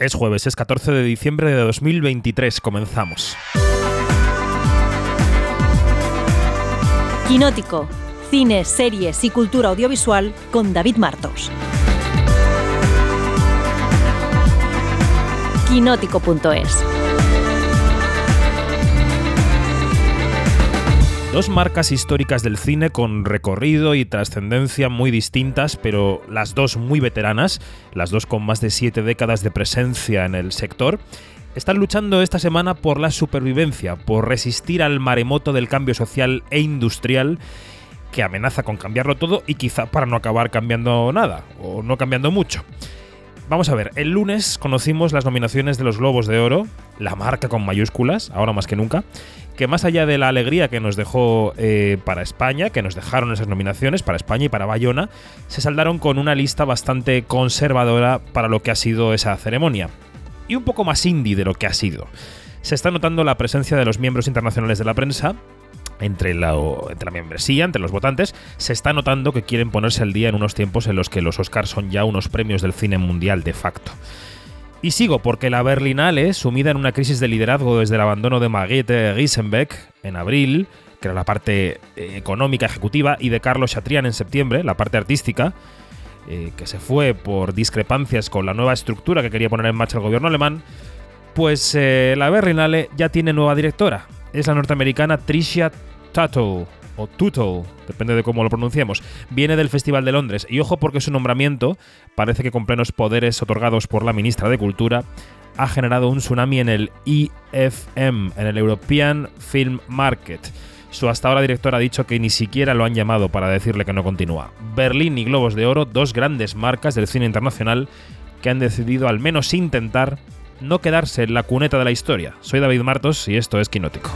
Es jueves, es 14 de diciembre de 2023. Comenzamos. Quinótico. Cine, series y cultura audiovisual con David Martos. Quinótico.es Dos marcas históricas del cine con recorrido y trascendencia muy distintas, pero las dos muy veteranas, las dos con más de siete décadas de presencia en el sector, están luchando esta semana por la supervivencia, por resistir al maremoto del cambio social e industrial que amenaza con cambiarlo todo y quizá para no acabar cambiando nada, o no cambiando mucho. Vamos a ver, el lunes conocimos las nominaciones de los Globos de Oro, la marca con mayúsculas, ahora más que nunca, que más allá de la alegría que nos dejó eh, para España, que nos dejaron esas nominaciones para España y para Bayona, se saldaron con una lista bastante conservadora para lo que ha sido esa ceremonia. Y un poco más indie de lo que ha sido. Se está notando la presencia de los miembros internacionales de la prensa, entre la, entre la, membresía, entre los votantes, se está notando que quieren ponerse al día en unos tiempos en los que los Oscars son ya unos premios del cine mundial de facto. Y sigo porque la Berlinale, sumida en una crisis de liderazgo desde el abandono de Margrethe Riesenbeck en abril, que era la parte eh, económica ejecutiva, y de Carlos Chatrian en septiembre, la parte artística, eh, que se fue por discrepancias con la nueva estructura que quería poner en marcha el gobierno alemán, pues eh, la Berlinale ya tiene nueva directora. Es la norteamericana Tricia Tuttle, o Tuttle, depende de cómo lo pronunciemos, viene del Festival de Londres. Y ojo porque su nombramiento, parece que con plenos poderes otorgados por la ministra de Cultura, ha generado un tsunami en el EFM, en el European Film Market. Su hasta ahora director ha dicho que ni siquiera lo han llamado para decirle que no continúa. Berlín y Globos de Oro, dos grandes marcas del cine internacional que han decidido al menos intentar no quedarse en la cuneta de la historia. Soy David Martos y esto es Quinótico.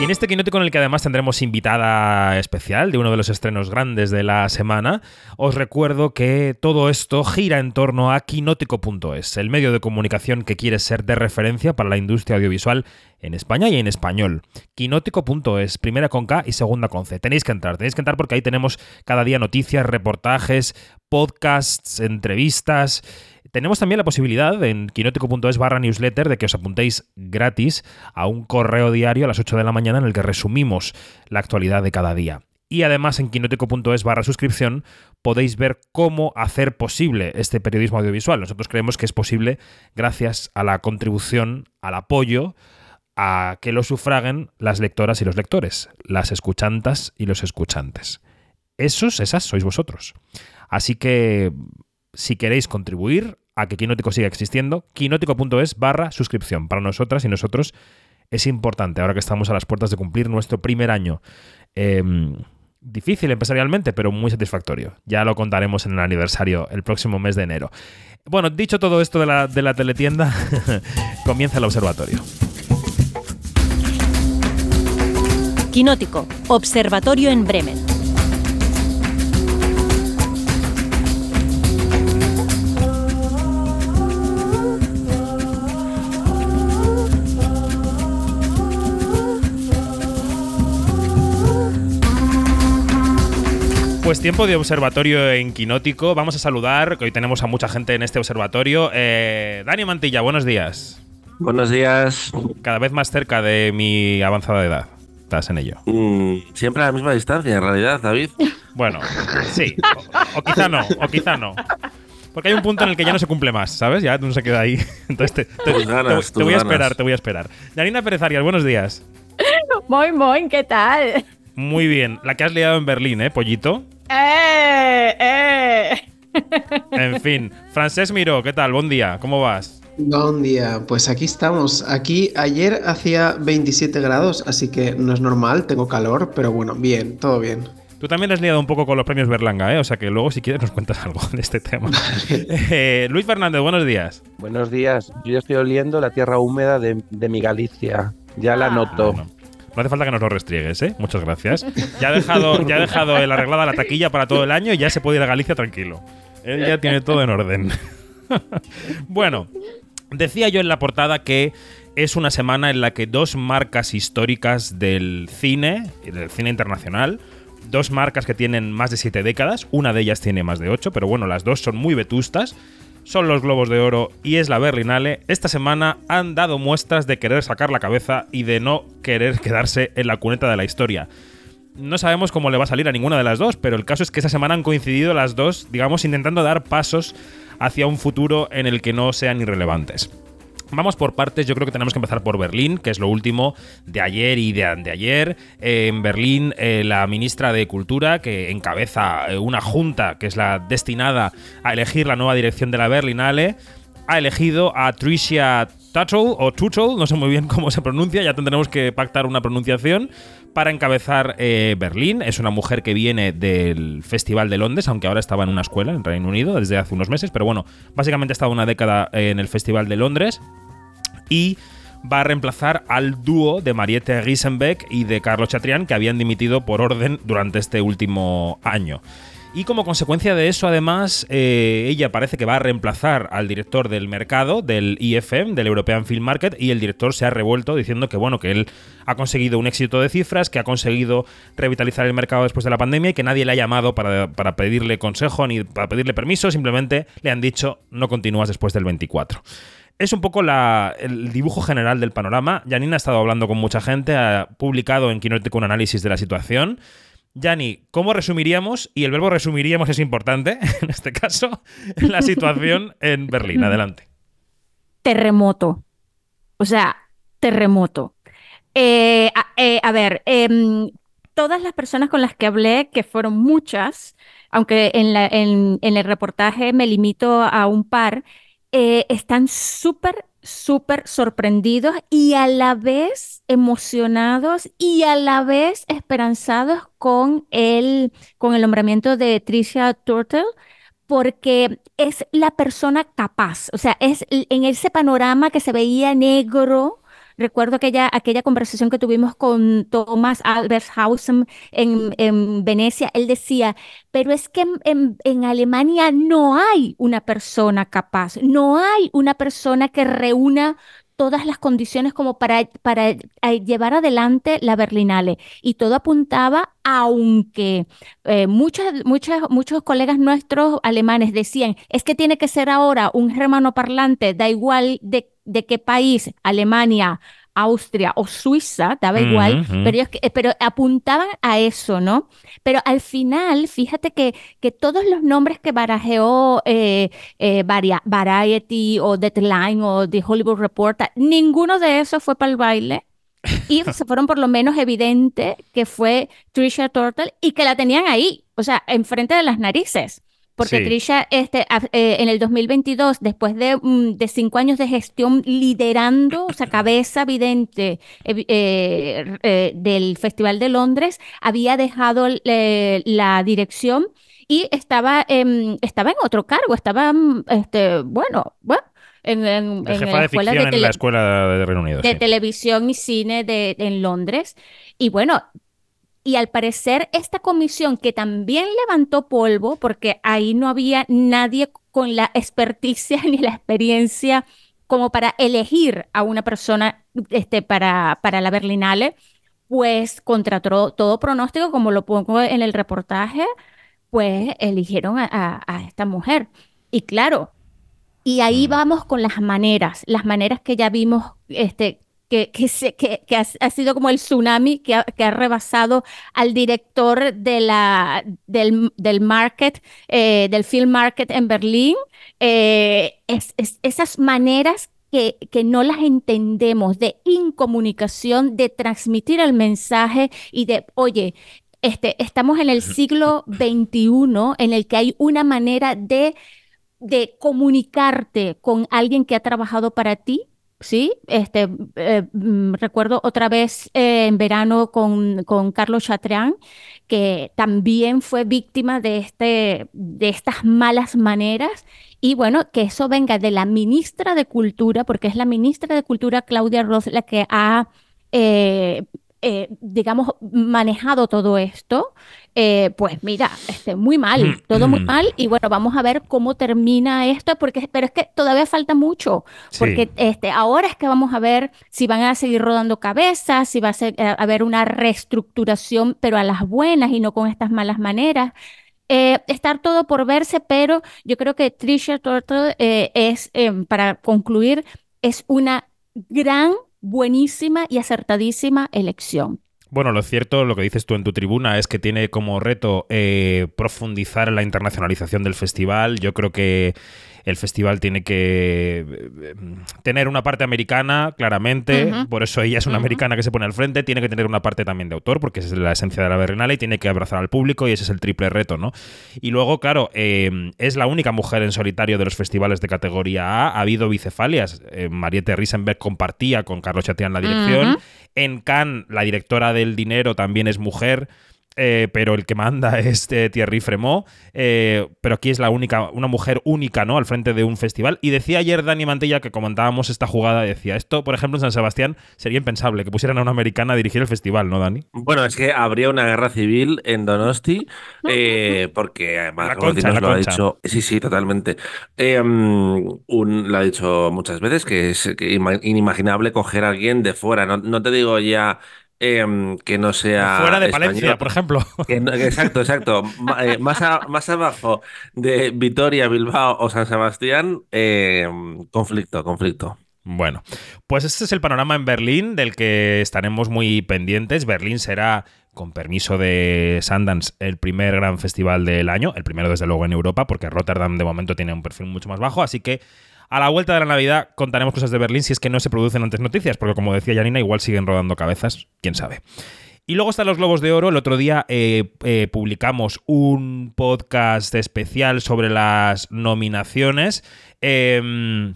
Y en este quinótico en el que además tendremos invitada especial de uno de los estrenos grandes de la semana, os recuerdo que todo esto gira en torno a quinótico.es, el medio de comunicación que quiere ser de referencia para la industria audiovisual en España y en español. Quinótico.es, primera con K y segunda con C. Tenéis que entrar, tenéis que entrar porque ahí tenemos cada día noticias, reportajes, podcasts, entrevistas tenemos también la posibilidad en quinótico.es barra newsletter de que os apuntéis gratis a un correo diario a las 8 de la mañana en el que resumimos la actualidad de cada día. Y además en quinótico.es barra suscripción podéis ver cómo hacer posible este periodismo audiovisual. Nosotros creemos que es posible gracias a la contribución, al apoyo, a que lo sufraguen las lectoras y los lectores, las escuchantas y los escuchantes. Esos, esas sois vosotros. Así que si queréis contribuir, a que Quinótico siga existiendo, quinótico.es barra suscripción. Para nosotras y nosotros es importante, ahora que estamos a las puertas de cumplir nuestro primer año. Em, difícil empresarialmente, pero muy satisfactorio. Ya lo contaremos en el aniversario el próximo mes de enero. Bueno, dicho todo esto de la, de la teletienda, comienza el observatorio. Quinótico, Observatorio en Bremen. Pues tiempo de observatorio en Quinótico. Vamos a saludar, que hoy tenemos a mucha gente en este observatorio. Eh, Dani Mantilla, buenos días. Buenos días. Cada vez más cerca de mi avanzada edad. Estás en ello. Mm, siempre a la misma distancia, en realidad, David. Bueno, sí. O, quizá no, o quizá no. Porque hay un punto en el que ya no se cumple más, ¿sabes? Ya no se queda ahí. Entonces te, voy a esperar, te voy a esperar. Yanina Pérez Arias, buenos días. Muy, muy, ¿qué tal? Muy bien. La que has liado en Berlín, ¿eh, pollito? ¡Eh! ¡Eh! En fin, Francés Miró, ¿qué tal? Buen día, ¿cómo vas? Buen día, pues aquí estamos. Aquí ayer hacía 27 grados, así que no es normal, tengo calor, pero bueno, bien, todo bien. Tú también has liado un poco con los premios Berlanga, ¿eh? O sea que luego, si quieres, nos cuentas algo de este tema. Eh, Luis Fernández, buenos días. Buenos días. Yo ya estoy oliendo la tierra húmeda de, mi Galicia. Ya la ah. noto. No hace falta que nos lo restriegues, ¿eh? Muchas gracias. Ya ha dejado, ya ha dejado el arreglada la taquilla para todo el año y ya se puede ir a Galicia tranquilo. Él ya tiene todo en orden. bueno, decía yo en la portada que es una semana en la que dos marcas históricas del cine, del cine internacional, dos marcas que tienen más de siete décadas, una de ellas tiene más de ocho, pero bueno, las dos son muy vetustas. Son los Globos de Oro y es la Berlinale. Esta semana han dado muestras de querer sacar la cabeza y de no querer quedarse en la cuneta de la historia. No sabemos cómo le va a salir a ninguna de las dos, pero el caso es que esta semana han coincidido las dos, digamos, intentando dar pasos hacia un futuro en el que no sean irrelevantes. Vamos por partes, yo creo que tenemos que empezar por Berlín, que es lo último de ayer y de ayer. en Berlín, eh, la ministra de Cultura, que encabeza eh, una junta que es la destinada a elegir la nueva dirección de la Berlinale, ha elegido a Tricia Tuttle o Tuttle, no sé muy bien cómo se pronuncia, ya tendremos que pactar una pronunciación para encabezar eh, Berlín. Es una mujer que viene del Festival de Londres, aunque ahora estaba en una escuela en Reino Unido desde hace unos meses, pero bueno, básicamente ha estado una década en el Festival de Londres y va a reemplazar al dúo de Mariette Riesenbeck y de Carlos Chatrián que habían dimitido por orden durante este último año. Y como consecuencia de eso, además, eh, ella parece que va a reemplazar al director del mercado, del IFM, del European Film Market, y el director se ha revuelto diciendo que, bueno, que él ha conseguido un éxito de cifras, que ha conseguido revitalizar el mercado después de la pandemia y que nadie le ha llamado para, para pedirle consejo ni para pedirle permiso, simplemente le han dicho no continúas después del 24 es un poco el dibujo general del panorama. Janine ha estado hablando con mucha gente, ha publicado en Quinótico un análisis de la situación. Yani, ¿cómo resumiríamos? Y el verbo resumiríamos es importante, en este caso, la situación en Berlín. Adelante. Terremoto. O sea, terremoto. Eh, eh, a, ver, em, todas las personas con las que hablé, que fueron muchas, aunque en, en el reportaje me limito a un par, eh, están súper súper sorprendidos y a la vez emocionados y a la vez esperanzados con el, con el nombramiento de Tricia Turtle porque es la persona capaz, o sea, es en ese panorama que se veía negro, Recuerdo aquella, aquella conversación que tuvimos con Thomas Albershausen en, en Venecia. Él decía, pero es que en, en, Alemania no hay una persona capaz, no hay una persona que reúna todas las condiciones como para, para eh, llevar adelante la Berlinale. Y todo apuntaba, aunque eh, muchos, muchos colegas nuestros alemanes decían, es que tiene que ser ahora un germano parlante, da igual de, de qué país, Alemania, Austria o Suiza, daba igual, pero, pero apuntaban a eso, ¿no? Pero al final, fíjate que, que todos los nombres que barajeó eh, eh, Variety o Deadline o The Hollywood Reporter, ninguno de esos fue para el baile. Y se fueron por lo menos evidente que fue Trisha Turtle y que la tenían ahí, o sea, enfrente de las narices. Porque Trisha, este, eh, en el 2022, después de, mm, de, cinco años de gestión liderando, o sea, cabeza vidente eh, eh, del Festival de Londres, había dejado la dirección y estaba, estaba en otro cargo, estaba, mm, este, bueno, bueno. En, en, en la escuela de, en la escuela de Reino Unido. De televisión y cine de, en Londres. Y bueno, y al parecer esta comisión que también levantó polvo, porque ahí no había nadie con la experticia ni la experiencia como para elegir a una persona este, para, para la Berlinale, pues contra todo pronóstico, como lo pongo en el reportaje, pues eligieron a, a esta mujer. Y claro, y ahí mm. vamos con las maneras, las maneras que ya vimos este, que, que, ha, sido como el tsunami que ha, que ha rebasado al director de la, del, del market, eh, del film market en Berlín. Eh, es, esas maneras que, que, no las entendemos de incomunicación, de transmitir el mensaje y de, oye, este, estamos en el siglo XXI en el que hay una manera de, de comunicarte con alguien que ha trabajado para ti Sí, este, eh, mm, recuerdo otra vez eh, en verano con, con Carlos Chatrián, que también fue víctima de, este, de estas malas maneras. Y bueno, que eso venga de la ministra de Cultura, porque es la ministra de Cultura, Claudia Ross, la que ha eh, eh, digamos, manejado todo esto, eh, pues mira, este, muy mal, Mm, todo muy mm. mal. Y bueno, vamos a ver cómo termina esto, porque, pero es que todavía falta mucho, Sí. porque este, ahora es que vamos a ver si van a seguir rodando cabezas, si va a, ser- a haber una reestructuración, pero a las buenas y no con estas malas maneras. Eh, estar todo por verse, pero yo creo que Trisha Turtle eh, es, eh, para concluir, es una gran, buenísima y acertadísima elección. Bueno, lo cierto, lo que dices tú en tu tribuna, es que tiene como reto eh, profundizar en la internacionalización del festival. Yo creo que el festival tiene que eh, tener una parte americana, claramente. Por eso ella es una americana que se pone al frente. Tiene que tener una parte también de autor, porque esa es la esencia de la Berlinale y tiene que abrazar al público y ese es el triple reto, ¿no? Y luego, claro, eh, es la única mujer en solitario de los festivales de categoría A. Ha habido bicefalias. Eh, Mariette Riesenberg compartía con Carlos Chatián la dirección. En Cannes, la directora del dinero también es mujer. Eh, pero el que manda es eh, Thierry Fremont, eh, pero aquí es la única, una mujer única, ¿no? Al frente de un festival. Y decía ayer Dani Mantilla que comentábamos esta jugada, decía, esto, por ejemplo, en San Sebastián sería impensable que pusieran a una americana a dirigir el festival, ¿no, Dani? Bueno, es que habría una guerra civil en Donosti, eh, porque además Concha, la lo ha dicho. Sí, sí, totalmente. Un- lo ha dicho muchas veces que es inimaginable coger a alguien de fuera. No, no te digo ya eh, que no sea Fuera de Palencia, español. por ejemplo. Que no- que exacto, exacto. Eh, más, a- más abajo de Vitoria, Bilbao o San Sebastián, eh, conflicto, conflicto. Bueno, pues este es el panorama en Berlín del que estaremos muy pendientes. Berlín será, con permiso de Sundance, el primer gran festival del año, el primero desde luego en Europa, porque Rotterdam de momento tiene un perfil mucho más bajo, así que a la vuelta de la Navidad contaremos cosas de Berlín si es que no se producen antes noticias, porque como decía Janina, igual siguen rodando cabezas, quién sabe. Y luego están los Globos de Oro. El otro día eh, eh, publicamos un podcast especial sobre las nominaciones. Em,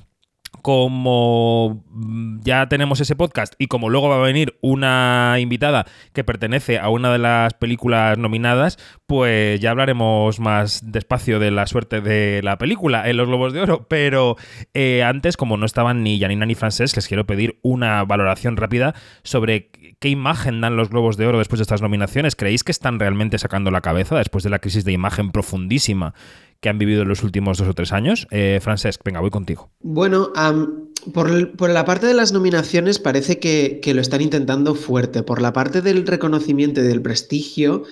como mm, ya tenemos ese podcast y como luego va a venir una invitada que pertenece a una de las películas nominadas, pues ya hablaremos más despacio de la suerte de la película en los Globos de Oro. Pero eh, antes, como no estaban ni Janina ni Francés, les quiero pedir una valoración rápida sobre qué imagen dan los Globos de Oro después de estas nominaciones. ¿Creéis que están realmente sacando la cabeza después de la crisis de imagen profundísima que han vivido en los últimos dos o tres años? Eh, Francesc, venga, voy contigo. Bueno, por, la parte de las nominaciones parece que, lo están intentando fuerte. Por la parte del reconocimiento y del prestigio,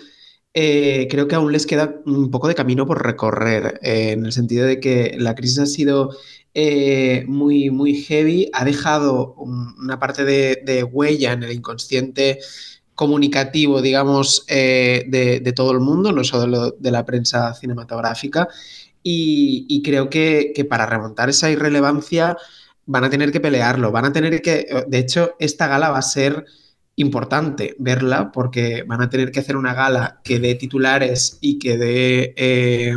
eh, creo que aún les queda un poco de camino por recorrer, eh, en el sentido de que la crisis ha sido muy, muy heavy, ha dejado un- una parte de huella en el inconsciente comunicativo, digamos, eh, de, todo el mundo, no solo de la prensa cinematográfica. Y, creo que, para remontar esa irrelevancia van a tener que pelearlo, van a tener que, de hecho, esta gala va a ser importante verla porque van a tener que hacer una gala que dé titulares y que dé, eh,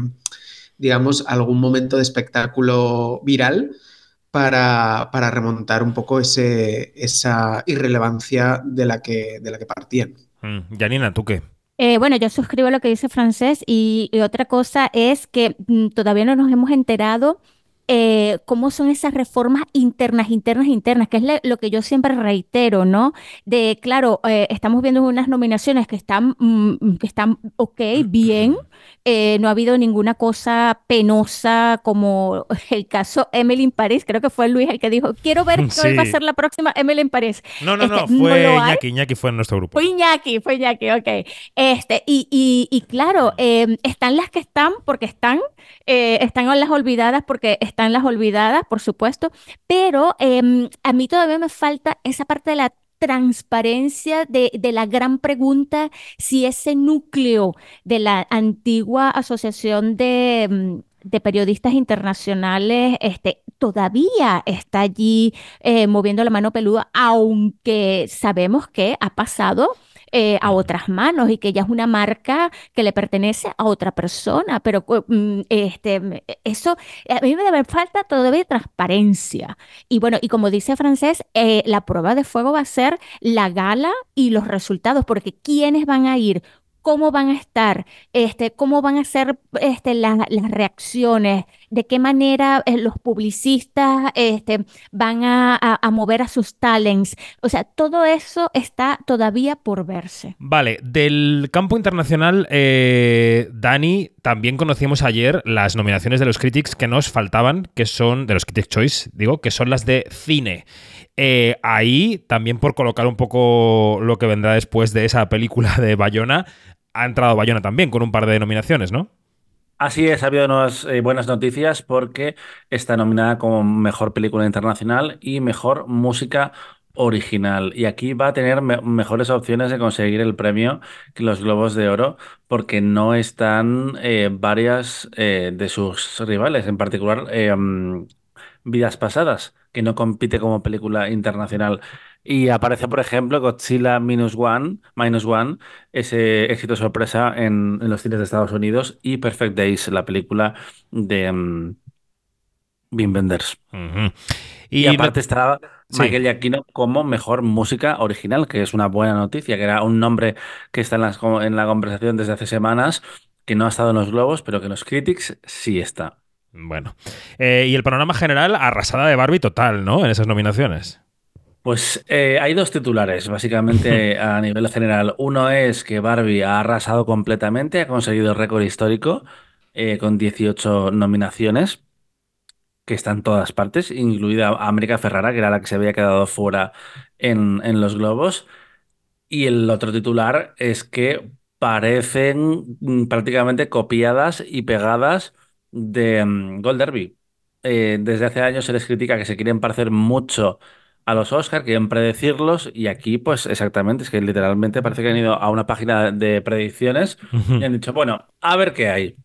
digamos, algún momento de espectáculo viral para, para remontar un poco ese, esa irrelevancia de la que, de la que partían. Mm, Janina, ¿tú qué? Eh, bueno, yo suscribo lo que dice Francés y, y otra cosa es que mm, todavía no nos hemos enterado eh, cómo son esas reformas internas, internas, internas, que es lo que yo siempre reitero, ¿no? De, claro, eh, estamos viendo unas nominaciones que están, mm, que están ok, bien, eh, no ha habido ninguna cosa penosa como el caso Emily in Paris, creo que fue Luis el que dijo, quiero ver cuál va a Sí. ser la próxima Emily in Paris. No, no, no, Este, no fue hay. Iñaki, Iñaki fue en nuestro grupo. Fue Iñaki, fue Iñaki, ok. Este, y, y, y claro, eh, están las que están porque están, eh, están las olvidadas porque están las olvidadas, por supuesto, pero em, a mí todavía me falta esa parte de la transparencia de, de la gran pregunta si ese núcleo de la antigua asociación de, mm, de periodistas internacionales este, todavía está allí eh, moviendo la mano peluda, aunque sabemos que ha pasado eh, a otras manos y que ya es una marca que le pertenece a otra persona, pero mm, este, mm, eso a mí me debe falta todavía transparencia. Y bueno, y como dice Francés, eh, la prueba de fuego va a ser la gala y los resultados, porque quiénes van a ir, cómo van a estar, este, cómo van a ser este, la- las reacciones, de qué manera eh, los publicistas este, van a, a mover a sus talents. O sea, todo eso está todavía por verse. Vale, del campo internacional, eh, Dani, también conocíamos ayer las nominaciones de los Critics que nos faltaban, que son, de los Critics Choice, digo, que son las de cine. Eh, ahí, también por colocar un poco lo que vendrá después de esa película de Bayona, ha entrado Bayona también con un par de nominaciones, ¿no? Así es, ha habido unas eh, buenas noticias porque está nominada como Mejor Película Internacional y Mejor Música original. Y aquí va a tener mejores opciones de conseguir el premio que los Globos de Oro, porque no están eh, varias eh, de sus rivales, en particular mm, Vidas Pasadas, que no compite como película internacional. Y aparece, por ejemplo, Godzilla Minus One, Minus One, ese éxito sorpresa en, los cines de Estados Unidos, y Perfect Days, la película de um, Wim Wenders. Y, aparte está Michael Giacchino como mejor música original, que es una buena noticia, que era un nombre que está en, en la conversación desde hace semanas, que no ha estado en los globos, pero que en los critics sí está. Bueno. Eh, y el panorama general, arrasada de Barbie total, ¿no? En esas nominaciones. Pues eh, hay dos titulares, básicamente a nivel general. Uno es que Barbie ha arrasado completamente, ha conseguido el récord histórico eh, con 18 nominaciones que está en todas partes, incluida América Ferrara, que era la que se había quedado fuera en, los globos. Y el otro titular es que parecen mm, prácticamente copiadas y pegadas de mm, Gold Derby. Eh, desde hace años se les critica que se quieren parecer mucho a los Oscars, quieren predecirlos, y aquí, pues exactamente, es que literalmente parece que han ido a una página de predicciones y han dicho, bueno, a ver qué hay.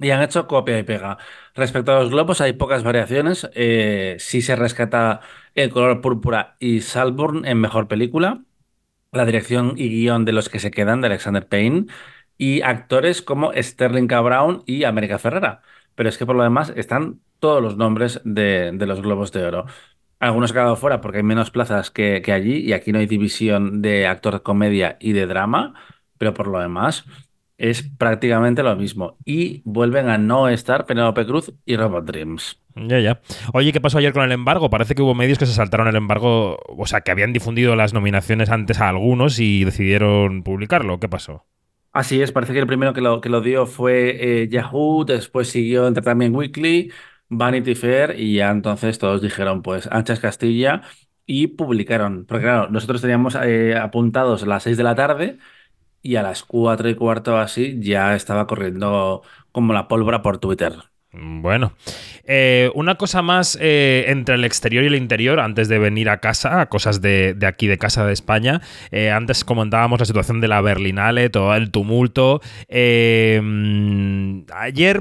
Y han hecho copia y pega. Respecto a los globos, hay pocas variaciones. Eh, sí se rescata El color púrpura y Salborn en mejor película. La dirección y guion de los que se quedan de Alexander Payne. Y actores como Sterling K. Brown y América Ferrera. Pero es que por lo demás están todos los nombres de, los globos de oro. Algunos han quedado fuera porque hay menos plazas que, que allí y aquí no hay división de actor de comedia y de drama. Pero por lo demás, es prácticamente lo mismo. Y vuelven a no estar Penelope Cruz y Robot Dreams. Ya, ya. Oye, ¿qué pasó ayer con el embargo? Parece que hubo medios que se saltaron el embargo, o sea, que habían difundido las nominaciones antes a algunos y decidieron publicarlo. ¿Qué pasó? Así es, parece que el primero que lo, que lo dio fue eh, Yahoo, después siguió Entertainment Weekly, Vanity Fair y ya entonces todos dijeron, pues, Anchas Castilla y publicaron. Porque claro, nosotros teníamos eh, apuntados las 6 de la tarde y a las cuatro y cuarto así ya estaba corriendo como la pólvora por Twitter. Bueno, eh, una cosa más eh, entre el exterior y el interior, antes de venir a casa, cosas de, aquí de casa de España. Eh, antes comentábamos la situación de la Berlinale, todo el tumulto. ayer,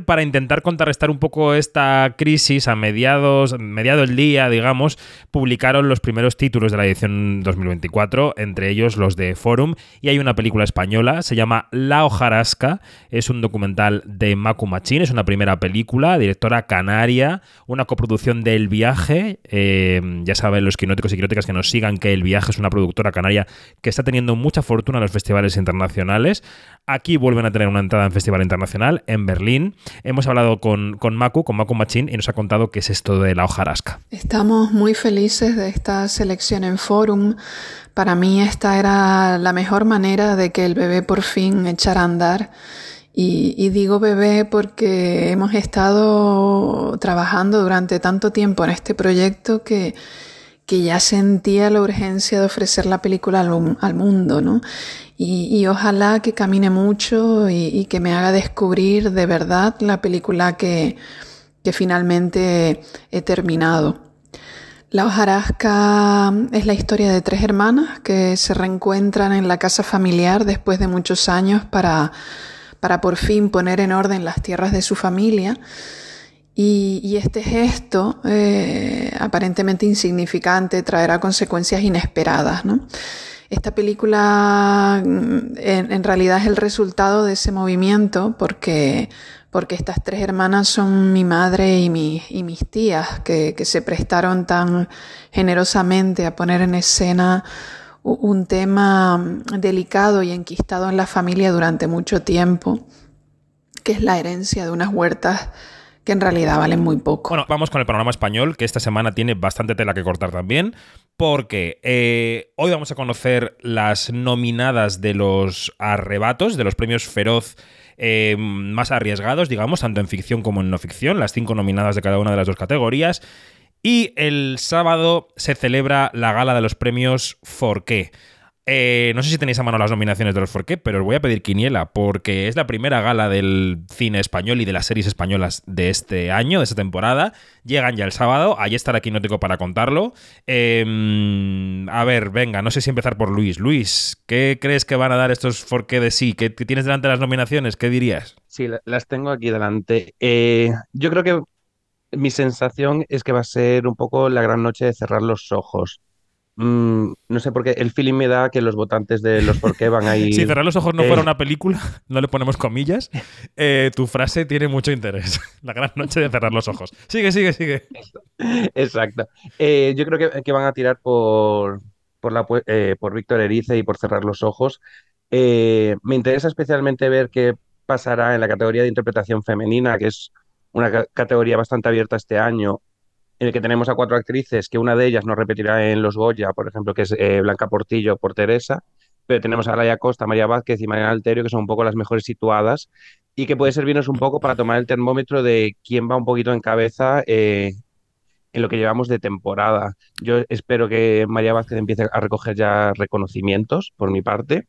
para intentar contrarrestar un poco esta crisis, a mediados, mediado el día, digamos, publicaron los primeros títulos de la edición 2024, entre ellos los de Forum, y hay una película española, se llama La hojarasca, es un documental de Macu Machín, es una primera película directora canaria, una coproducción de El Viaje. Eh, ya saben los quinóticos y quinóticas que nos sigan que El Viaje es una productora canaria que está teniendo mucha fortuna en los festivales internacionales. Aquí vuelven a tener una entrada en Festival Internacional en Berlín. Hemos hablado con, con Maku, con Maku Machín, y nos ha contado qué es esto de la hojarasca. Estamos muy felices de esta selección en Forum. Para mí esta era la mejor manera de que el bebé por fin echara a andar y, digo bebé porque hemos estado trabajando durante tanto tiempo en este proyecto que, que ya sentía la urgencia de ofrecer la película al, mundo, ¿no? Y, ojalá que camine mucho y, que me haga descubrir de verdad la película que, que finalmente he terminado. La hojarasca es la historia de tres hermanas que se reencuentran en la casa familiar después de muchos años para para por fin poner en orden las tierras de su familia. Y, este gesto, eh, aparentemente insignificante, traerá consecuencias inesperadas. Esta película mm, en, realidad es el resultado de ese movimiento porque, porque estas tres hermanas son mi madre y, y mis tías que, que se prestaron tan generosamente a poner en escena un tema mm, delicado y enquistado en la familia durante mucho tiempo, que es la herencia de unas huertas que en realidad valen muy poco. Bueno, vamos con el panorama español, que esta semana tiene bastante tela que cortar también, porque eh, hoy vamos a conocer las nominadas de los arrebatos, de los premios Feroz eh, más arriesgados, digamos, tanto en ficción como en no ficción, las cinco nominadas de cada una de las dos categorías. Y el sábado se celebra la gala de los premios Forqué. Eh, no sé si tenéis a mano las nominaciones de los Forqué, pero os voy a pedir quiniela, porque es la primera gala del cine español y de las series españolas de este año, de esta temporada. Llegan ya el sábado, allí estará Quinótico para contarlo. Em, a ver, venga, no sé si empezar por Luis. Luis, ¿qué crees que van a dar estos Forqué de sí? ¿Qué tienes delante de las nominaciones? ¿Qué dirías? Sí, las tengo aquí delante. Eh, yo creo que mi sensación es que va a ser un poco la gran noche de cerrar los ojos. Mm, no sé por qué, el feeling me da que los votantes de los por qué van a ir. Si cerrar los ojos no fuera una película, no le ponemos comillas, eh, tu frase tiene mucho interés. La gran noche de cerrar los ojos. Sigue, sigue, sigue. Exacto. Eh, yo creo que, que van a tirar por, por, la, pu- eh, por Víctor Erice y por cerrar los ojos. Me interesa especialmente ver qué pasará en la categoría de interpretación femenina, que es una ca- categoría bastante abierta este año en el que tenemos a cuatro actrices, que una de ellas nos repetirá en Los Goya, por ejemplo, que es eh, Blanca Portillo por Teresa, pero tenemos a Laia Costa, María Vázquez y María Alterio, que son un poco las mejores situadas y que puede servirnos un poco para tomar el termómetro de quién va un poquito en cabeza eh, en lo que llevamos de temporada. Yo espero que María Vázquez empiece a recoger ya reconocimientos por mi parte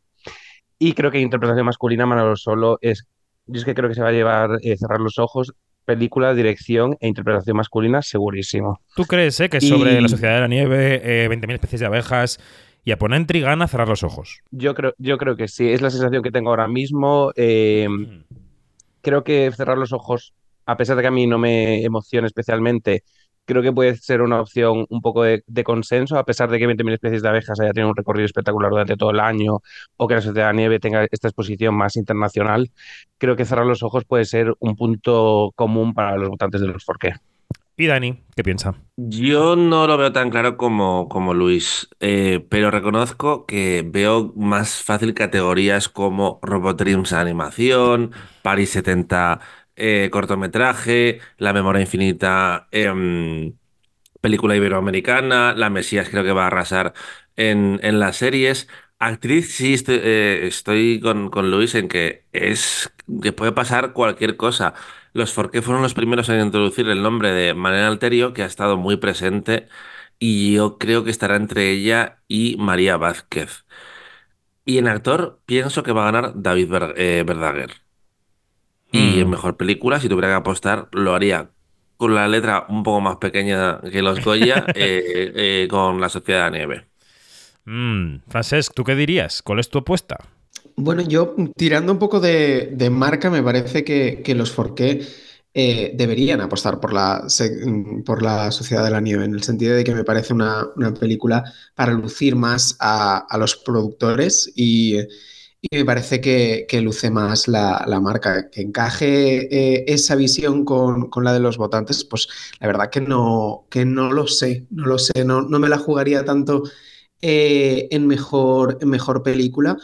y creo que interpretación masculina Manolo Solo es, yo es que creo que se va a llevar eh, cerrar los ojos película, dirección e interpretación masculina, segurísimo. ¿Tú crees eh, que Y- sobre la Sociedad de la Nieve, eh, 20.000 especies de abejas y a poner gana cerrar los ojos? Yo creo, yo creo que sí, es la sensación que tengo ahora mismo. eh, creo que cerrar los ojos, a pesar de que a mí no me emociona especialmente, creo que puede ser una opción un poco de, de consenso, a pesar de que 20.000 especies de abejas haya tenido un recorrido espectacular durante todo el año o que la Sociedad de la Nieve tenga esta exposición más internacional. Creo que cerrar los ojos puede ser un punto común para los votantes de los Forqué. ¿Y Dani, qué piensa? Yo no lo veo tan claro como, como Luis, eh, pero reconozco que veo más fácil categorías como Robot Dreams animación, Paris 70 eh, cortometraje, La Memoria Infinita em, película iberoamericana, La Mesías creo que va a arrasar en, en las series. Actriz, sí, estoy, eh, con, con Luis en que es que puede pasar cualquier cosa. Los Forqué fueron los primeros en introducir el nombre de Mariana Alterio, que ha estado muy presente, y yo creo que estará entre ella y María Vázquez. Y en actor, pienso que va a ganar David Ver- eh, Verdaguer. Y en Mm. mejor película, si tuviera que apostar, lo haría con la letra un poco más pequeña que los Goya, eh, eh, con La Sociedad de la Nieve. Mm, Francesc, ¿tú qué dirías? ¿Cuál es tu apuesta? Bueno, yo tirando un poco de, de marca, me parece que, que los Forqué eh, deberían apostar por la, por la Sociedad de la Nieve, en el sentido de que me parece una, una película para lucir más a, a los productores y, y me parece que, que luce más la, la marca. Que encaje eh, esa visión con, con la de los votantes, pues la verdad que no, que no lo sé, no lo sé, no, no me la jugaría tanto eh, en mejor, en mejor película.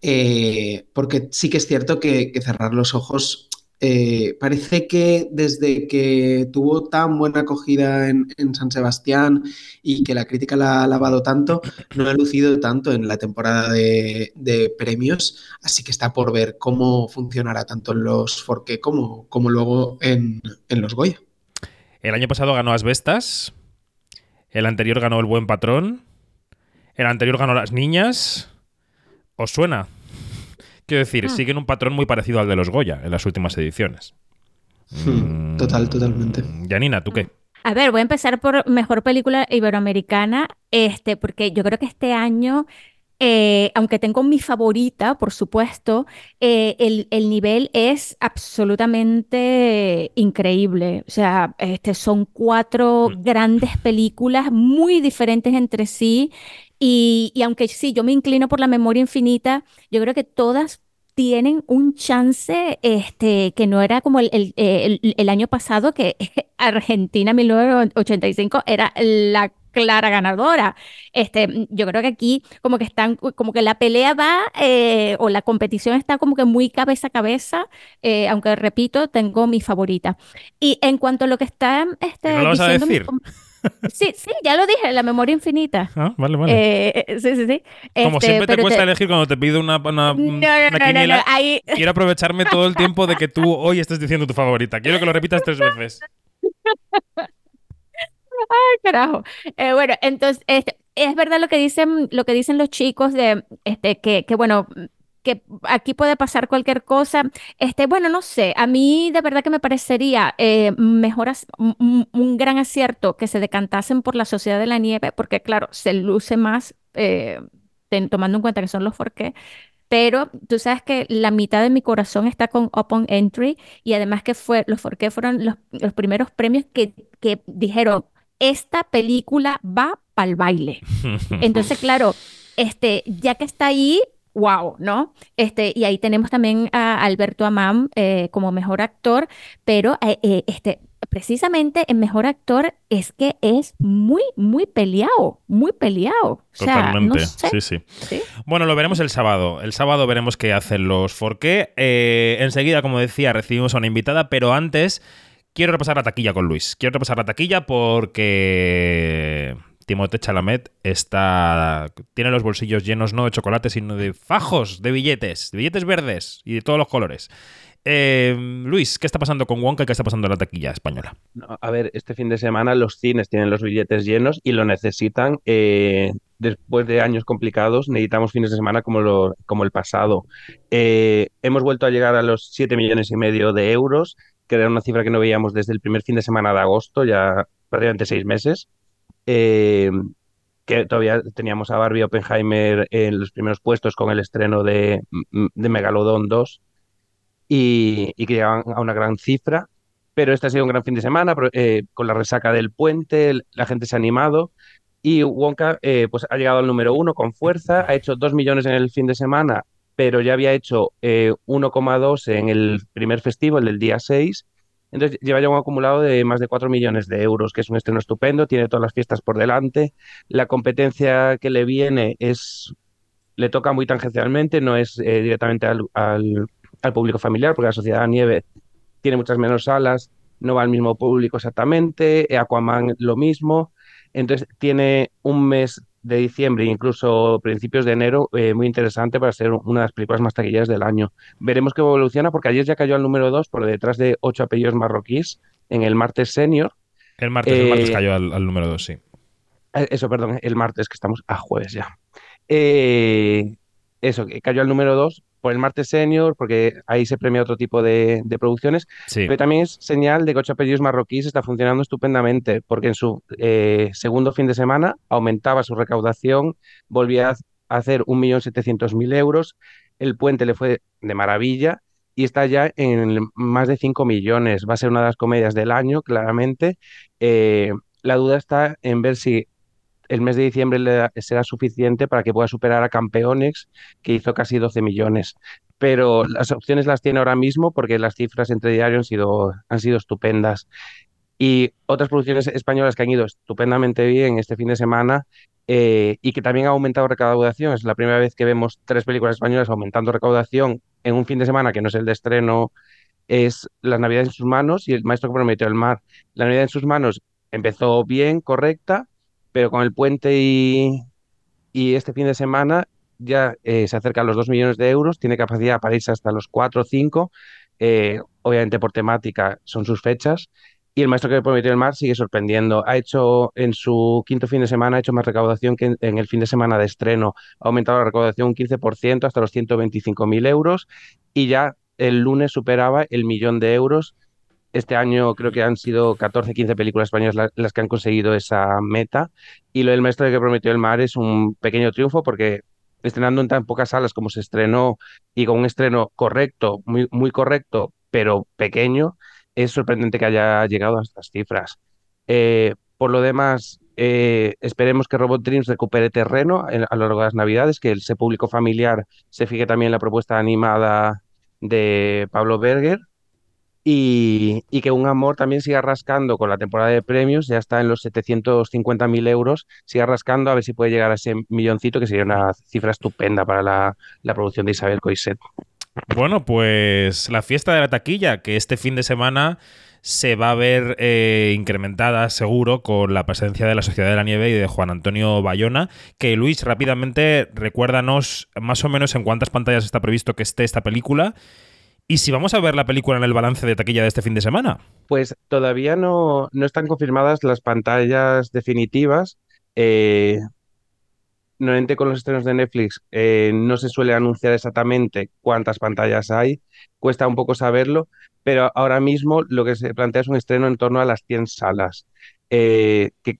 Eh, porque sí que es cierto que, que cerrar los ojos eh, parece que desde que tuvo tan buena acogida en, San Sebastián y que la crítica la ha alabado tanto, no ha lucido tanto en la temporada de, de premios, así que está por ver cómo funcionará tanto en los Forqué como, como luego en, en los Goya. El año pasado ganó Asbestas, el anterior ganó El Buen Patrón, el anterior ganó Las Niñas. ¿Os suena? Quiero decir, Hmm. siguen un patrón muy parecido al de los Goya en las últimas ediciones. Hmm, total, totalmente. Janina, ¿tú qué? A ver, voy a empezar por mejor película iberoamericana, este, porque yo creo que este año, eh, aunque tengo mi favorita, por supuesto, eh, el, el nivel es absolutamente increíble. O sea, este, son cuatro grandes películas muy diferentes entre sí. Y, y aunque sí, yo me inclino por la memoria infinita, yo creo que todas tienen un chance este, que no era como el, el- el- el año pasado, que Argentina 1985 era la clara ganadora. Este, yo creo que aquí como que están, como que la pelea va eh, o la competición está como que muy cabeza a cabeza, eh, aunque repito, tengo mi favorita. Y en cuanto a lo que está este, ¿No lo vas a decir? Sí, sí, ya lo dije, la memoria infinita. Ah, vale, vale. Eh, sí, sí, sí. Como Este, siempre te cuesta elegir cuando te pido una, una, No, no, una no, no, quiniela, no, ahí... quiero aprovecharme todo el tiempo de que tú hoy estés diciendo tu favorita. Quiero que lo repitas tres veces. Carajo. Eh, bueno, entonces, este, es verdad lo que dicen, lo que dicen los chicos de este, que, que bueno, que aquí puede pasar cualquier cosa. Este, bueno, no sé, a mí de verdad que me parecería eh, mejor un gran acierto que se decantasen por la Sociedad de la Nieve, porque claro, se luce más eh, ten- tomando en cuenta que son los Forqué. Pero tú sabes que la mitad de mi corazón está con Open Entry y además que fue, los Forqué fueron los, los primeros premios que, que dijeron, esta película va para el baile. Entonces, claro, este, ya que está ahí, wow, ¿no? Este, y ahí tenemos también a Alberto Amam eh, como mejor actor, pero eh, eh, este, precisamente el mejor actor es que es muy, muy peleado, muy peleado. O sea, Totalmente. no sé. Sí, sí. ¿sí? Bueno, lo veremos el sábado. El sábado veremos qué hacen los Forqué. Eh, enseguida, como decía, recibimos a una invitada, pero antes quiero repasar la taquilla con Luis. Quiero repasar la taquilla porque Timothée Chalamet está tiene los bolsillos llenos no de chocolate, sino de fajos de billetes, de billetes verdes y de todos los colores. Eh, Luis, ¿qué está pasando con Wonka y qué está pasando en la taquilla española? A ver, este fin de semana los cines tienen los billetes llenos y lo necesitan. eh, después de años complicados, necesitamos fines de semana como, lo- como el pasado. Eh, hemos vuelto a llegar a los 7 millones y medio de euros, que era una cifra que no veíamos desde el primer fin de semana de agosto, ya prácticamente seis meses. Eh, que todavía teníamos a Barbie Oppenheimer en los primeros puestos con el estreno de, de Megalodon 2 y, que llegaban a una gran cifra. Pero este ha sido un gran fin de semana, eh, con la resaca del puente, la gente se ha animado y Wonka eh, pues ha llegado al número uno con fuerza, ha hecho 2 millones en el fin de semana, pero ya había hecho eh, 1,2 en el primer festivo, el del día 6. Entonces lleva ya un acumulado de más de 4 millones de euros, que es un estreno estupendo, tiene todas las fiestas por delante. La competencia que le viene es le toca muy tangencialmente, no es eh, directamente al, público familiar, porque la Sociedad de Nieve tiene muchas menos salas, no va al mismo público exactamente, eh, Aquaman lo mismo, entonces tiene un mes de diciembre e incluso principios de enero eh, muy interesante para ser una de las películas más taquilleras del año. Veremos cómo evoluciona, porque ayer ya cayó al número 2 por detrás de ocho apellidos marroquíes en el martes senior. El martes, el martes Eh, cayó al, al número 2, sí. Eh, Eso, perdón, el martes, que estamos a jueves ya. Eh, eso, cayó al número 2 por el martes senior, porque ahí se premia otro tipo de, de producciones, Sí. pero también es señal de que Ocho Apellidos Marroquíes está funcionando estupendamente, porque en su eh, segundo fin de semana aumentaba su recaudación, volvía a hacer 1.700.000 euros, el puente le fue de maravilla y está ya en más de 5 millones. Va a ser una de las comedias del año, claramente. Eh, la duda está en ver si el mes de diciembre será suficiente para que pueda superar a Campeones, que hizo casi 12 millones. Pero las opciones las tiene ahora mismo porque las cifras entre diarios han sido, estupendas. Y otras producciones españolas que han ido estupendamente bien este fin de semana eh, y que también ha aumentado recaudación. Es la primera vez que vemos tres películas españolas aumentando recaudación en un fin de semana que no es el de estreno, es La Navidad en sus manos y El Maestro que prometió el mar. La Navidad en sus manos empezó bien, correcta, pero con el puente y, este fin de semana ya eh, se acerca a los 2 millones de euros, tiene capacidad para irse hasta los 4 o 5, eh, obviamente por temática son sus fechas, y el maestro que prometió el mar sigue sorprendiendo. Ha hecho en su quinto fin de semana, ha hecho más recaudación que en el fin de semana de estreno, ha aumentado la recaudación un 15% hasta los 125.000 euros, y ya el lunes superaba el millón de euros. Este año creo que han sido 14, 15 películas españolas la- las que han conseguido esa meta. Y lo del maestro que prometió el mar es un pequeño triunfo porque estrenando en tan pocas salas como se estrenó y con un estreno correcto, muy, muy correcto, pero pequeño, es sorprendente que haya llegado a estas cifras. Eh, por lo demás, eh, esperemos que Robot Dreams recupere terreno en- a lo largo de las Navidades, que ese público familiar se fije también en la propuesta animada de Pablo Berger Y, que Un Amor también siga rascando con la temporada de premios, ya está en los 750.000 euros, siga rascando a ver si puede llegar a ese milloncito, que sería una cifra estupenda para la, la producción de Isabel Coiset. Bueno, pues la fiesta de la taquilla, que este fin de semana se va a ver eh, incrementada seguro con la presencia de la Sociedad de la Nieve y de Juan Antonio Bayona. Que Luis, rápidamente, recuérdanos más o menos en cuántas pantallas está previsto que esté esta película. Y si vamos a ver la película en el balance de taquilla de este fin de semana. Pues todavía no, no están confirmadas las pantallas definitivas. Eh, normalmente con los estrenos de Netflix eh, no se suele anunciar exactamente cuántas pantallas hay, cuesta un poco saberlo, pero ahora mismo lo que se plantea es un estreno en torno a las 100 salas, eh, que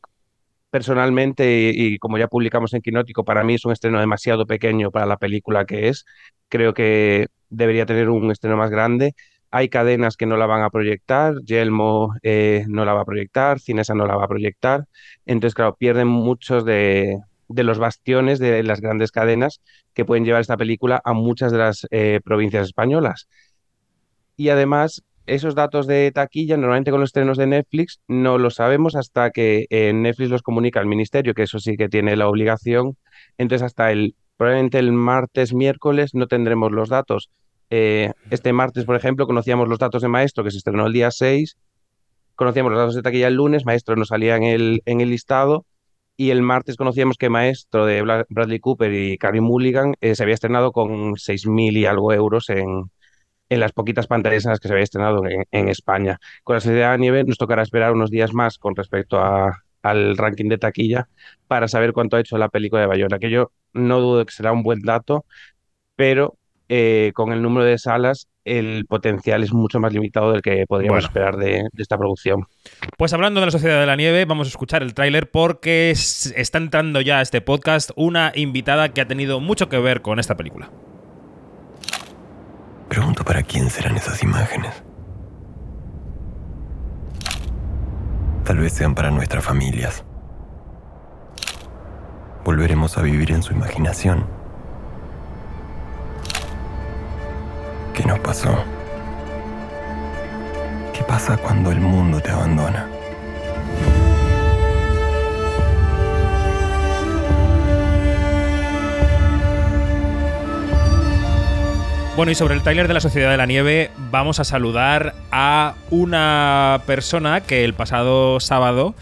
personalmente, y, como ya publicamos en Quinótico, para mí es un estreno demasiado pequeño para la película que es, creo que debería tener un estreno más grande. Hay cadenas que no la van a proyectar, Yelmo eh, no la va a proyectar, Cinesa no la va a proyectar, entonces claro, pierden muchos de, de los bastiones de las grandes cadenas que pueden llevar esta película a muchas de las eh, provincias españolas. Y además, esos datos de taquilla, normalmente con los estrenos de Netflix, no lo sabemos hasta que eh, Netflix los comunica al ministerio, que eso sí que tiene la obligación. Entonces, hasta el, probablemente el martes, miércoles, no tendremos los datos. Eh, este martes, por ejemplo, conocíamos los datos de Maestro, que se estrenó el día 6, conocíamos los datos de taquilla el lunes, Maestro no salía en el, en el listado, y el martes conocíamos que Maestro de Bradley Cooper y Carrie Mulligan eh, se había estrenado con 6.000 y algo euros en, en las poquitas pantallas en las que se había estrenado en, España. Con la Sociedad de Nieve nos tocará esperar unos días más con respecto a, al ranking de taquilla para saber cuánto ha hecho la película de Bayona, que yo no dudo que será un buen dato, pero eh, con el número de salas el potencial es mucho más limitado del que podríamos esperar de, esta producción. Pues hablando de la Sociedad de la Nieve, vamos a escuchar el tráiler porque está entrando ya a este podcast una invitada que ha tenido mucho que ver con esta película. Pregunto para quién serán esas imágenes. Tal vez sean para nuestras familias. Volveremos a vivir en su imaginación ¿Qué nos pasó? ¿Qué pasa cuando el mundo te abandona? Bueno, y sobre el tráiler de la Sociedad de la Nieve, vamos a saludar a una persona que el pasado sábado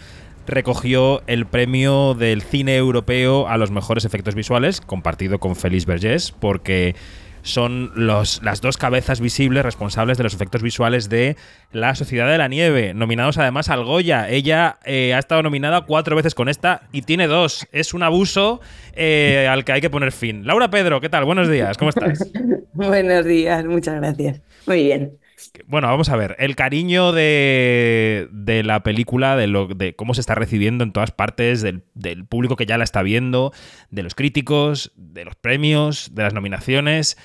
recogió el premio del cine europeo a los mejores efectos visuales, compartido con Félix Vergés, porque son los, las dos cabezas visibles responsables de los efectos visuales de La Sociedad de la Nieve, nominados además al Goya. Ella eh, ha estado nominada cuatro veces con esta y tiene dos. Es un abuso eh, al que hay que poner fin. Laura Pedro, ¿qué tal? Buenos días, ¿cómo estás? Buenos días, muchas gracias. Muy bien. Bueno, vamos a ver. El cariño de, de la película, de, lo, de cómo se está recibiendo en todas partes, del, del, público que ya la está viendo, de los críticos, de los premios, de las nominaciones.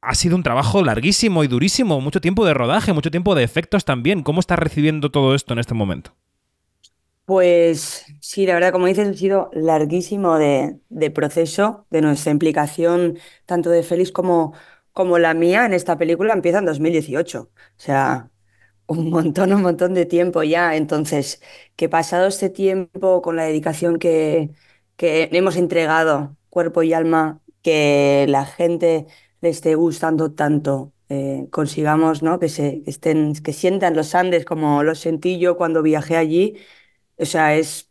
Ha sido un trabajo larguísimo y durísimo, mucho tiempo de rodaje, mucho tiempo de efectos también. ¿Cómo está recibiendo todo esto en este momento? Pues sí, la verdad, como dices, ha sido larguísimo de, de proceso, de nuestra implicación, tanto de Félix como como la mía en esta película empieza en 2018. O sea, un montón, un montón de tiempo ya. Entonces, que pasado este tiempo con la dedicación que, que hemos entregado, cuerpo y alma, que la gente le esté gustando tanto, eh, consigamos ¿no? que, se, estén, que sientan los Andes como los sentí yo cuando viajé allí. O sea, es.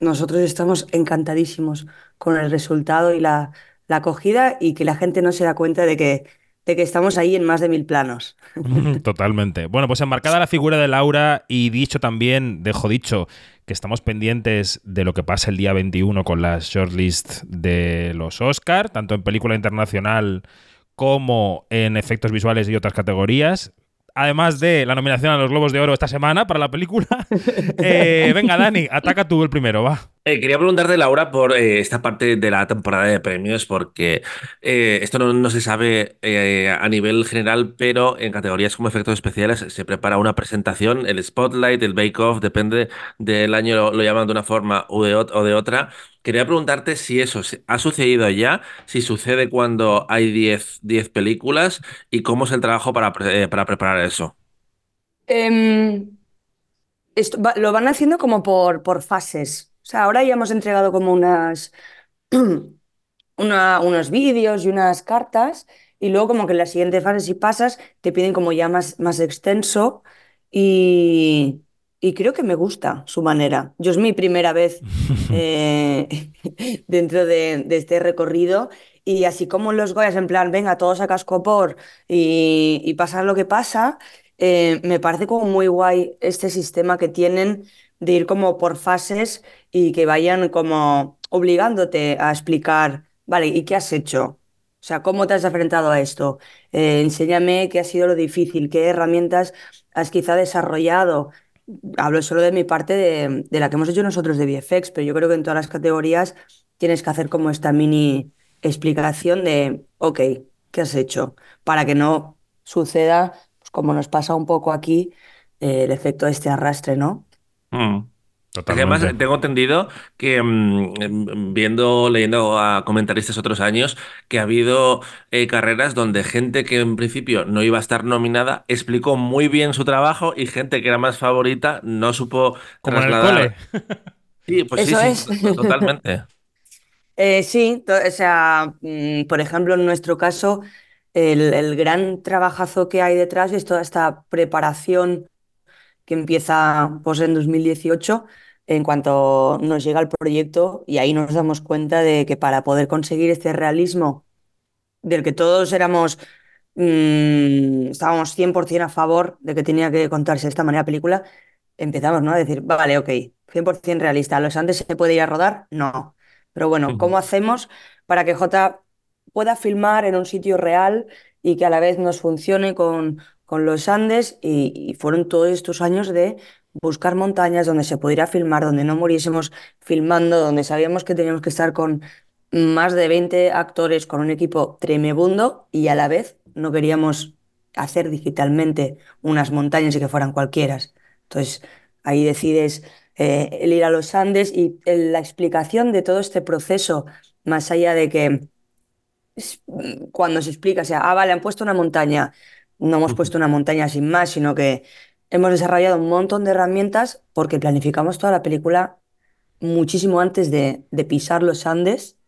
Nosotros estamos encantadísimos con el resultado y la, la acogida y que la gente no se da cuenta de que, de que estamos ahí en más de mil planos. Totalmente. Bueno, pues enmarcada la figura de Laura y dicho también, dejo dicho, que estamos pendientes de lo que pasa el día 21 con las shortlist de los Oscar, tanto en película internacional como en efectos visuales y otras categorías. Además de la nominación a los Globos de Oro esta semana para la película. Eh, venga, Dani, ataca tú el primero, va. Eh, quería preguntarte, Laura, por eh, esta parte de la temporada de premios, porque eh, esto no, se sabe a nivel general, pero en categorías como efectos especiales se prepara una presentación, el spotlight, el bake-off, depende del año, lo, llaman de una forma o de, otra. Quería preguntarte si eso ha sucedido ya, si sucede cuando hay diez 10 películas y cómo es el trabajo para, para preparar eso. Em, esto lo van haciendo como por, por fases. O sea, ahora ya hemos entregado como unas, una- unos vídeos y unas cartas y luego como que en la siguiente fase si pasas te piden como ya más, más extenso y, y creo que me gusta su manera. Yo es mi primera vez eh, dentro de, de este recorrido y así como en los Goyas en plan, venga, todos a cascopor y, y pasar lo que pasa, eh, me parece como muy guay este sistema que tienen de ir como por fases y que vayan como obligándote a explicar, vale, ¿y qué has hecho? O sea, ¿cómo te has enfrentado a esto? Eh, enséñame qué ha sido lo difícil, qué herramientas has quizá desarrollado. Hablo solo de mi parte de, de la que hemos hecho nosotros de VFX, pero yo creo que en todas las categorías tienes que hacer como esta mini explicación de, ok, ¿qué has hecho? Para que no suceda, pues, como nos pasa un poco aquí, eh, el efecto de este arrastre, ¿no? Mm. Que además Totalmente. tengo entendido que mm, em, viendo, leyendo a comentaristas otros años, que ha habido eh, carreras donde gente que en principio no iba a estar nominada explicó muy bien su trabajo y gente que era más favorita no supo Como en el trasladar. cole. Sí, pues sí, Eso sí, es. to- totalmente. Eh, sí, to- o sea, mm, por ejemplo, en nuestro caso, el, el gran trabajazo que hay detrás es toda esta preparación que empieza pues, en 2018, en cuanto nos llega el proyecto, y ahí nos damos cuenta de que para poder conseguir este realismo del que todos éramos, mm, estábamos 100% a favor de que tenía que contarse de esta manera la película, empezamos, ¿no? A decir, vale, ok, 100% realista. ¿Los Andes se puede ir a rodar? No. Pero bueno. ¿cómo hacemos para que J pueda filmar en un sitio real y que a la vez nos funcione con, con los Andes? Y, fueron todos estos años de buscar montañas donde se pudiera filmar, donde no muriésemos filmando, donde sabíamos que teníamos que estar con más de 20 actores con un equipo tremebundo y a la vez no queríamos hacer digitalmente unas montañas y que fueran cualquiera. Entonces ahí decides eh, el ir a los Andes y la explicación de todo este proceso, más allá de que es- cuando se explica, sea, ah, vale, han puesto una montaña, no hemos puesto una montaña sin más, sino que hemos desarrollado un montón de herramientas porque planificamos toda la película muchísimo antes de, de pisar los Andes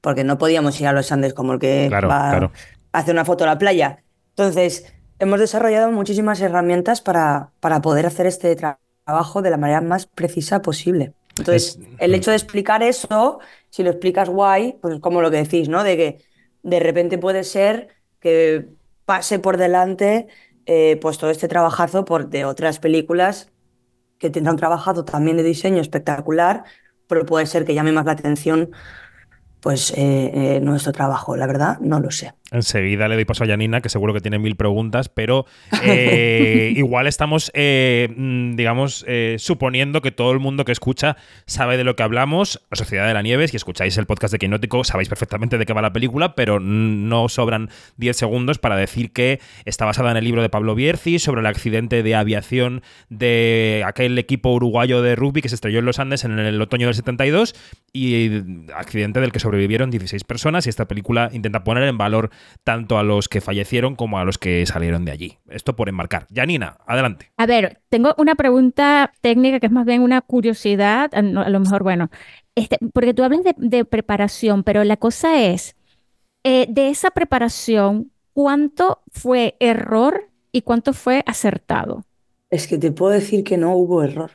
porque no podíamos ir a los Andes como el que Claro, va claro. a hacer una foto a la playa. Entonces, hemos desarrollado muchísimas herramientas para, para poder hacer este tra- trabajo de la manera más precisa posible. Entonces, Es- el hecho de explicar eso, si lo explicas guay, pues es como lo que decís, ¿no? De que de repente puede ser que pase por delante eh, pues todo este trabajazo por, de otras películas que tendrán trabajado también de diseño espectacular, pero puede ser que llame más la atención pues eh, eh, nuestro trabajo, la verdad, no lo sé. Enseguida le doy paso a Janina, que seguro que tiene mil preguntas, pero eh, igual estamos, eh, mm, digamos, eh, suponiendo que todo el mundo que escucha sabe de lo que hablamos. La Sociedad de la Nieve, si escucháis el podcast de Quinótico, sabéis perfectamente de qué va la película, pero no sobran 10 segundos para decir que está basada en el libro de Pablo Bierzi sobre el accidente de aviación de aquel equipo uruguayo de rugby que se estrelló en los Andes en el otoño del 72 y accidente del que sobrevivieron 16 personas y esta película intenta poner en valor tanto a los que fallecieron como a los que salieron de allí. Esto por enmarcar. Janina, adelante. A ver, tengo una pregunta técnica que es más bien una curiosidad, a no- a lo mejor, bueno, este, porque tú hablas de, de preparación, pero la cosa es, eh, de esa preparación, ¿cuánto fue error y cuánto fue acertado? Es que te puedo decir que no hubo error.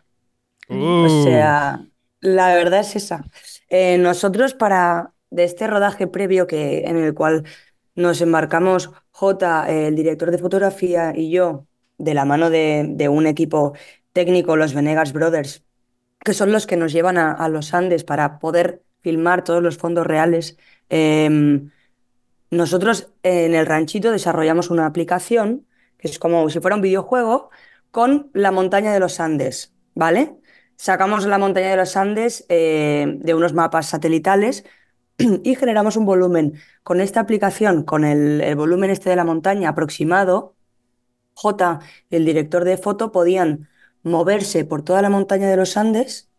O Uh. sea, la verdad es esa. Eh, nosotros para de este rodaje previo que en el cual nos embarcamos J, el director de fotografía y yo, de la mano de, un equipo técnico, los Venegas Brothers, que son los que nos llevan a, a los Andes para poder filmar todos los fondos reales. em, nosotros en el ranchito desarrollamos una aplicación que es como si fuera un videojuego con la montaña de los Andes, ¿vale? sacamos la montaña de los Andes eh, de unos mapas satelitales y generamos un volumen. Con esta aplicación, con el, volumen este de la montaña aproximado, J, el director de foto, podían moverse por toda la montaña de los Andes,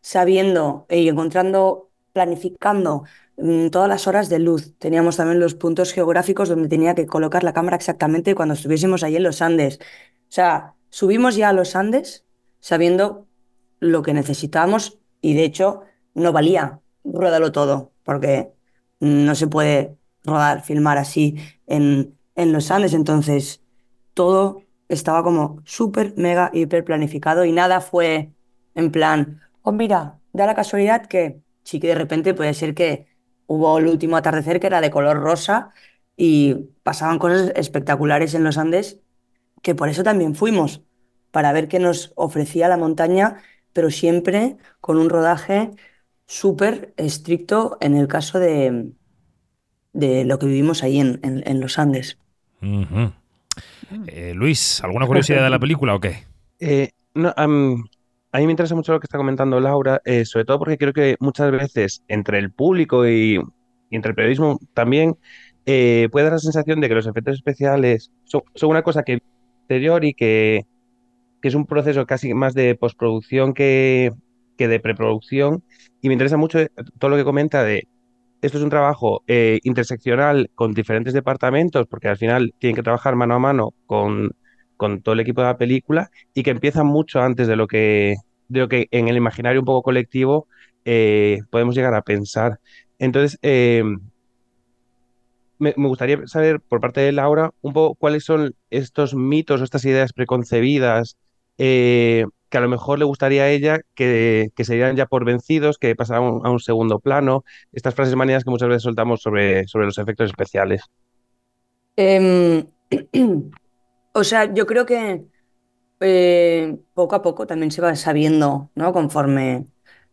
sabiendo y encontrando, planificando mm, todas las horas de luz. Teníamos también los puntos geográficos donde tenía que colocar la cámara exactamente cuando estuviésemos ahí en los Andes. O sea, subimos ya a los Andes sabiendo lo que necesitábamos y de hecho no valía ruédalo todo, porque no se puede rodar, filmar así en, en los Andes. Entonces, todo estaba como súper, mega, hiper planificado y nada fue en plan, oh mira, da la casualidad que sí que de repente puede ser que hubo el último atardecer que era de color rosa y pasaban cosas espectaculares en los Andes, que por eso también fuimos, para ver qué nos ofrecía la montaña, pero siempre con un rodaje súper estricto en el caso de, de lo que vivimos ahí en, en, en los Andes. Ujú. Eh, Luis, ¿alguna curiosidad de la película o qué? Eh, no, a mí me interesa mucho lo que está comentando Laura, eh, sobre todo porque creo que muchas veces entre el público y, y entre el periodismo también eh, puede dar la sensación de que los efectos especiales son, son una cosa que exterior y que, que es un proceso casi más de postproducción que, que de preproducción. Y me interesa mucho todo lo que comenta de esto es un trabajo eh, interseccional con diferentes departamentos, porque al final tienen que trabajar mano a mano con, con todo el equipo de la película y que empieza mucho antes de lo que, de lo que en el imaginario un poco colectivo eh, podemos llegar a pensar. Entonces, eh, me, me gustaría saber por parte de Laura un poco cuáles son estos mitos o estas ideas preconcebidas eh, que a lo mejor le gustaría a ella que, que se dieran ya por vencidos, que pasaran a un, a un segundo plano, estas frases manías que muchas veces soltamos sobre, sobre los efectos especiales. Em, o sea, yo creo que eh, poco a poco también se va sabiendo, ¿no? Conforme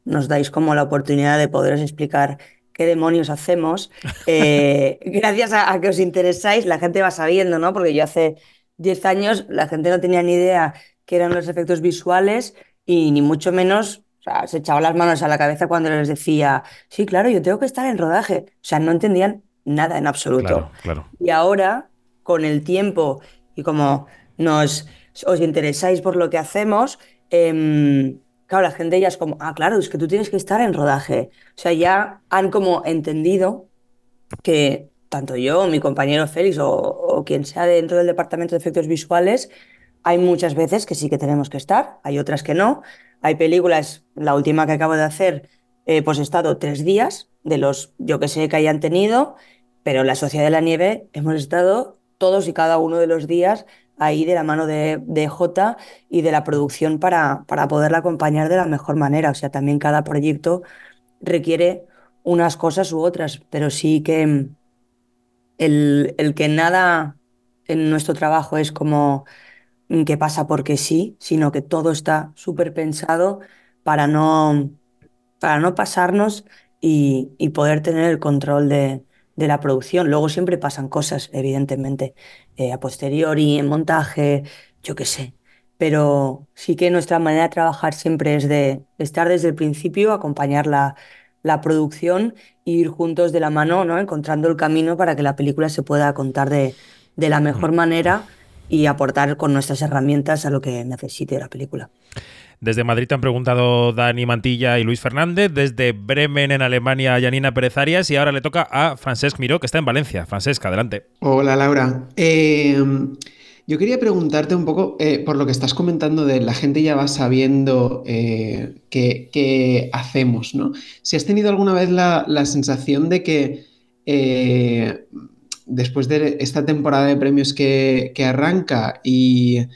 nos dais como la oportunidad de poderos explicar qué demonios hacemos. Eh, gracias a, a que os interesáis, la gente va sabiendo, ¿no? Porque yo hace 10 años la gente no tenía ni idea qué eran los efectos visuales y ni mucho menos, o sea, se echaba las manos a la cabeza cuando les decía, sí, claro, yo tengo que estar en rodaje. O sea, no entendían nada en absoluto. Claro, claro. Y ahora, con el tiempo y como nos os interesáis por lo que hacemos, em, claro, la gente ya es como, ah, claro, es que tú tienes que estar en rodaje. O sea, ya han como entendido que tanto yo, mi compañero Félix o, o quien sea dentro del departamento de efectos visuales, hay muchas veces que sí que tenemos que estar, hay otras que no. Hay películas, la última que acabo de hacer, eh, pues he estado tres días de los, yo que sé, que hayan tenido, pero en La Sociedad de la Nieve hemos estado todos y cada uno de los días ahí de la mano de, de Jota y de la producción para, para poderla acompañar de la mejor manera. O sea, también cada proyecto requiere unas cosas u otras, pero sí que mm, el, el que nada en nuestro trabajo es como que pasa porque sí, sino que todo está súper pensado para no, para no pasarnos y, y poder tener el control de, de la producción. Luego siempre pasan cosas, evidentemente, eh, a posteriori, en montaje, yo qué sé. Pero sí que nuestra manera de trabajar siempre es de estar desde el principio, acompañar la, la producción e ir juntos de la mano, ¿no? Encontrando el camino para que la película se pueda contar de, de la mejor manera y aportar con nuestras herramientas a lo que necesite la película. Desde Madrid te han preguntado Dani Mantilla y Luis Fernández. Desde Bremen, en Alemania, Janina Pérez Arias. Y ahora le toca a Francesc Miró, que está en Valencia. Francesc, adelante. Hola Laura. Eh, yo quería preguntarte un poco eh, por lo que estás comentando de la gente ya va sabiendo eh, qué, qué hacemos, ¿no? Si has tenido alguna vez la, la sensación de que eh, después de esta temporada de premios que, que arranca y,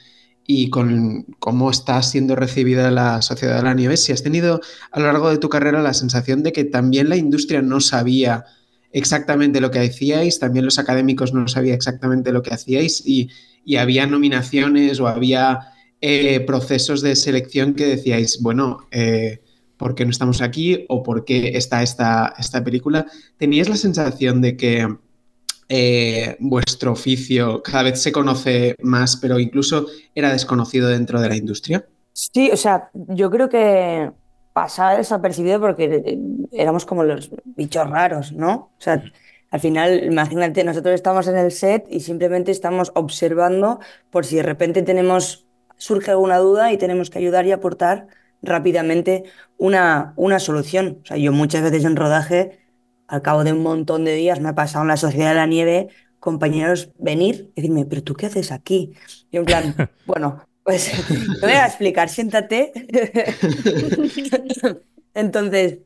y con cómo está siendo recibida la Sociedad de la Nieve, si has tenido a lo largo de tu carrera la sensación de que también la industria no sabía exactamente lo que hacíais, también los académicos no sabían exactamente lo que hacíais y, y había nominaciones o había eh, procesos de selección que decíais, bueno, eh, ¿por qué no estamos aquí? ¿O por qué está esta, esta película? ¿Teníais la sensación de que eh, vuestro oficio cada vez se conoce más, pero incluso era desconocido dentro de la industria? Sí, o sea, yo creo que pasaba desapercibido porque éramos como los bichos raros, ¿no? O sea, al final, imagínate, nosotros estamos en el set y simplemente estamos observando por si de repente tenemos, surge alguna duda y tenemos que ayudar y aportar rápidamente una, una solución. O sea, yo muchas veces en rodaje, al cabo de un montón de días, me ha pasado en la Sociedad de la Nieve, compañeros venir y decirme, pero tú qué haces aquí? Y en plan, bueno, pues te voy a explicar, siéntate. Entonces,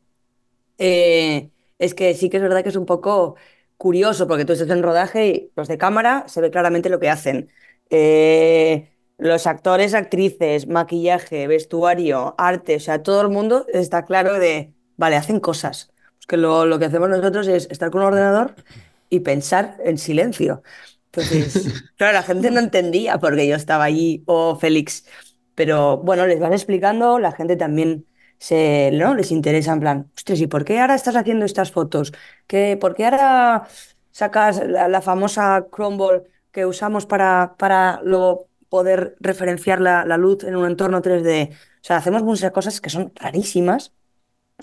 eh, es que sí que es verdad que es un poco curioso, porque tú estás en rodaje y los de cámara se ve claramente lo que hacen. Eh, los actores, actrices, maquillaje, vestuario, arte, o sea, todo el mundo está claro de, vale, hacen cosas. Que lo, lo que hacemos nosotros es estar con un ordenador y pensar en silencio. Entonces, claro, la gente no entendía porque yo estaba allí o Félix, pero bueno, les van explicando, la gente también se, ¿no? les interesa en plan, ostras, ¿y por qué ahora estás haciendo estas fotos? ¿Qué, ¿Por qué ahora sacas la, la famosa crumble que usamos para, para luego poder referenciar la, la luz en un entorno 3D? O sea, hacemos muchas cosas que son rarísimas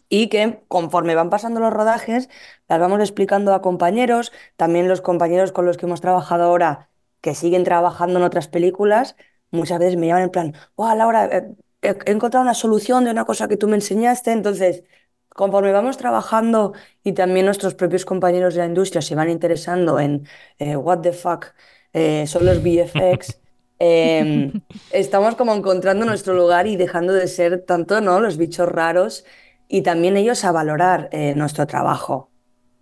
y que conforme van pasando los rodajes, las vamos explicando a compañeros, también los compañeros con los que hemos trabajado ahora, que siguen trabajando en otras películas, muchas veces me llaman en plan, wow, Laura, eh, he, he encontrado una solución de una cosa que tú me enseñaste, entonces... Conforme vamos trabajando y también nuestros propios compañeros de la industria se van interesando en eh, what the fuck eh, son los VFX, eh, estamos como encontrando nuestro lugar y dejando de ser tanto ¿no? los bichos raros y también ellos a valorar eh, nuestro trabajo.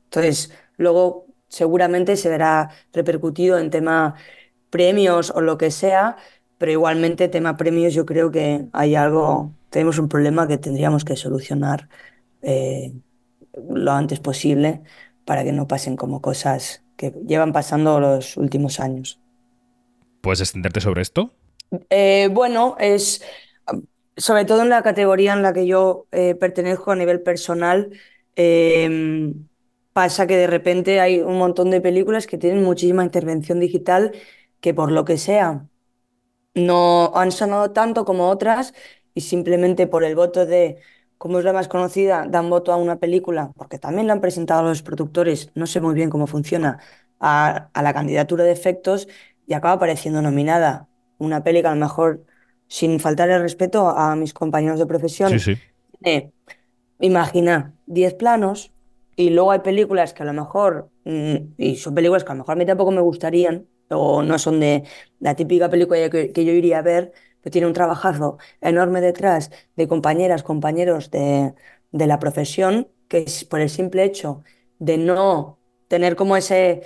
Entonces, luego seguramente se verá repercutido en tema premios o lo que sea, pero igualmente tema premios yo creo que hay algo, tenemos un problema que tendríamos que solucionar eh, lo antes posible para que no pasen como cosas que llevan pasando los últimos años. ¿Puedes extenderte sobre esto? Eh, bueno, es sobre todo en la categoría en la que yo eh, pertenezco a nivel personal, eh, pasa que de repente hay un montón de películas que tienen muchísima intervención digital que por lo que sea no han sonado tanto como otras y simplemente por el voto de, como es la más conocida, dan voto a una película, porque también la han presentado los productores, no sé muy bien cómo funciona, a, a la candidatura de efectos y acaba apareciendo nominada una peli que a lo mejor sin faltar el respeto a mis compañeros de profesión, Sí, sí. eh, imagina 10 planos y luego hay películas que a lo mejor, mm, y son películas que a lo mejor a mí tampoco me gustarían, o no son de la típica película que, que yo iría a ver, pero tiene un trabajazo enorme detrás de compañeras, compañeros de, de la profesión, que es por el simple hecho de no tener como ese...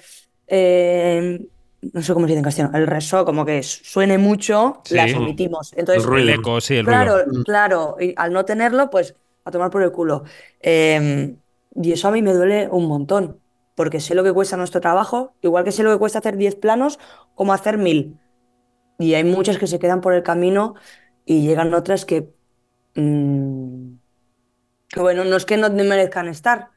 eh, no sé cómo se dice en castellano, el reso, como que suene mucho, Sí. las omitimos. Entonces, el ruido. El eco, sí, el claro, ruido. claro, y al no tenerlo, pues a tomar por el culo. Eh, y eso a mí me duele un montón, porque sé lo que cuesta nuestro trabajo, igual que sé lo que cuesta hacer 10 planos, como hacer 1000. Y hay muchas que se quedan por el camino y llegan otras que, mm, que bueno, no es que no merezcan estar,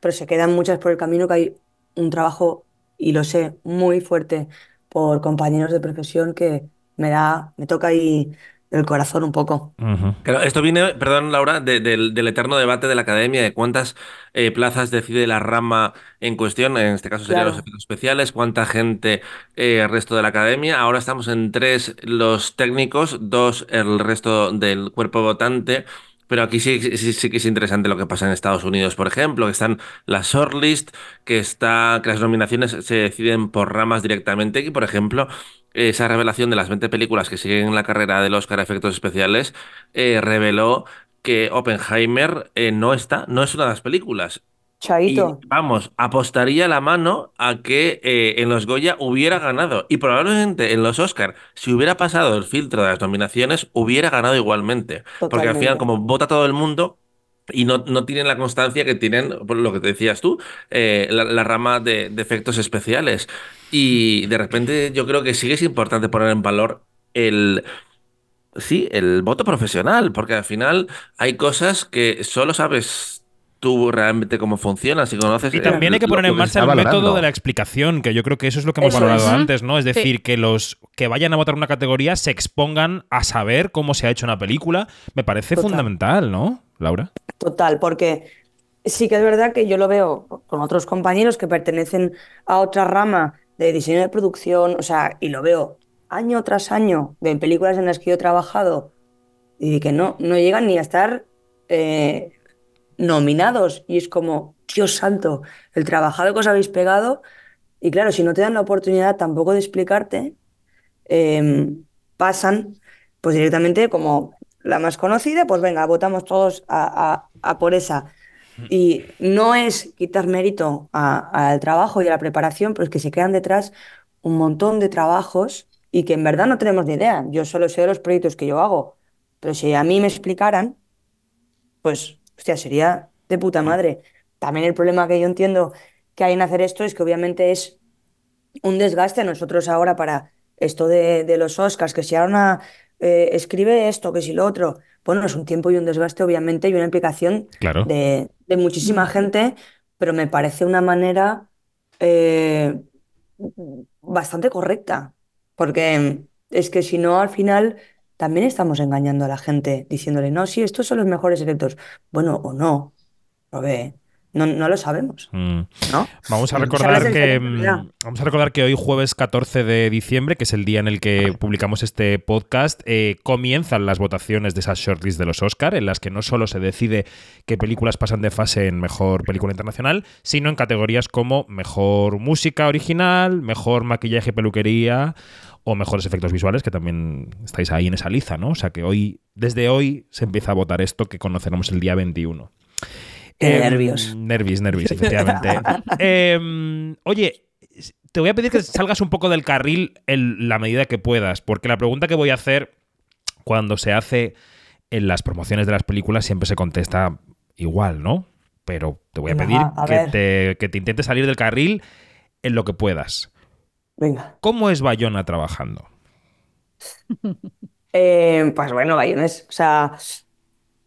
pero se quedan muchas por el camino que hay un trabajo, y lo sé, muy fuerte por compañeros de profesión que me da, me toca ahí el corazón un poco. Claro, esto viene, perdón Laura, de- del, del eterno debate de la academia de cuántas eh, plazas decide la rama en cuestión, en este caso serían Claro. los efectos especiales, cuánta gente eh, el resto de la academia. Ahora estamos en tres los técnicos, dos el resto del cuerpo votante. Pero aquí sí, sí, sí que es interesante lo que pasa en Estados Unidos, por ejemplo, que están las shortlist, que está, que las nominaciones se deciden por ramas directamente. Aquí, por ejemplo, esa revelación de las 20 películas que siguen la carrera del Oscar a efectos especiales eh, reveló que Oppenheimer eh, no está, no es una de las películas. Y vamos, apostaría la mano a que eh, en los Goya hubiera ganado. Y probablemente en los Oscar, si hubiera pasado el filtro de las nominaciones, hubiera ganado igualmente. Porque al final, como vota todo el mundo. Y no, no tienen la constancia que tienen, por lo que te decías tú, eh, la, la rama de, de efectos especiales. Y de repente yo creo que sí que es importante poner en valor el, sí, el voto profesional, porque al final hay cosas que solo sabes tú realmente cómo funciona, si conoces... Y también hay que poner en marcha el método de la explicación, que yo creo que eso es lo que hemos Eso valorado es. antes, ¿no? Es Sí. decir, que los que vayan a votar una categoría se expongan a saber cómo se ha hecho una película. Me parece Total. fundamental, ¿no, Laura? Total, porque sí que es verdad que yo lo veo con otros compañeros que pertenecen a otra rama de diseño de producción, o sea, y lo veo año tras año de películas en las que yo he trabajado y que no, no llegan ni a estar eh, nominados. Y es como, Dios santo, el trabajado que os habéis pegado. Y claro, si no te dan la oportunidad tampoco de explicarte, eh, pasan pues directamente como la más conocida, pues venga, votamos todos a, a- a por esa. Y no es quitar mérito al trabajo y a la preparación, pero es que se quedan detrás un montón de trabajos y que en verdad no tenemos ni idea. Yo solo sé de los proyectos que yo hago, pero si a mí me explicaran, pues, hostia, sería de puta madre. También el problema que yo entiendo que hay en hacer esto es que obviamente es un desgaste a nosotros ahora para esto de, de los Oscars, que si ahora una, eh, escribe esto, que si lo otro. Bueno, es un tiempo y un desgaste, obviamente, y una implicación Claro. de, de muchísima gente, pero me parece una manera eh, bastante correcta, porque es que si no, al final también estamos engañando a la gente diciéndole, no, sí, estos son los mejores efectos. Bueno, o no, lo ve, no, no lo sabemos, Mm. ¿no? Vamos a recordar que mm, vamos a recordar que hoy jueves 14 de diciembre, que es el día en el que publicamos este podcast, eh, comienzan las votaciones de esas shortlists de los Oscar, en las que no solo se decide qué películas pasan de fase en mejor película internacional, sino en categorías como mejor música original, mejor maquillaje y peluquería o mejores efectos visuales, que también estáis ahí en esa liza, ¿no? O sea que hoy, desde hoy, se empieza a votar esto que conoceremos el día 21. Qué Em, nervios. Nervis, nervis, efectivamente. Em, oye, te voy a pedir que salgas un poco del carril en la medida que puedas, porque la pregunta que voy a hacer cuando se hace en las promociones de las películas siempre se contesta igual, ¿no? Pero te voy a pedir a que te, que te intentes salir del carril en lo que puedas. Venga. ¿Cómo es Bayona trabajando? Eh, pues bueno, Bayones, o sea,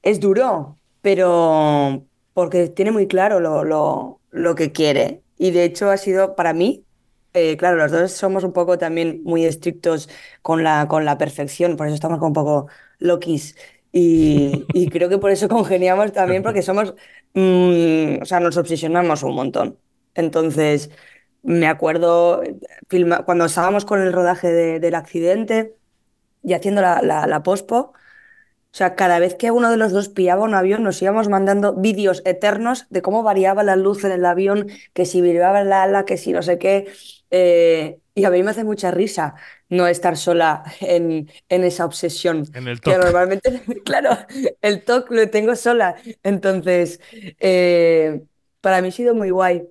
es duro, pero porque tiene muy claro lo, lo, lo que quiere. Y de hecho ha sido para mí, eh, claro, los dos somos un poco también muy estrictos con la, con la perfección, por eso estamos como un poco loquis. Y, y creo que por eso congeniamos también, porque somos, mm, o sea, nos obsesionamos un montón. Entonces, me acuerdo eh, filma- cuando estábamos con el rodaje de- del accidente y haciendo la, la, la pospo. O sea, cada vez que uno de los dos pillaba un avión, nos íbamos mandando vídeos eternos de cómo variaba la luz en el avión, que si vibraba el ala, que si no sé qué. Eh, y a mí me hace mucha risa no estar sola en, en esa obsesión. En el Que TOC. normalmente, claro, el TOC lo tengo sola. Entonces, eh, para mí ha sido muy guay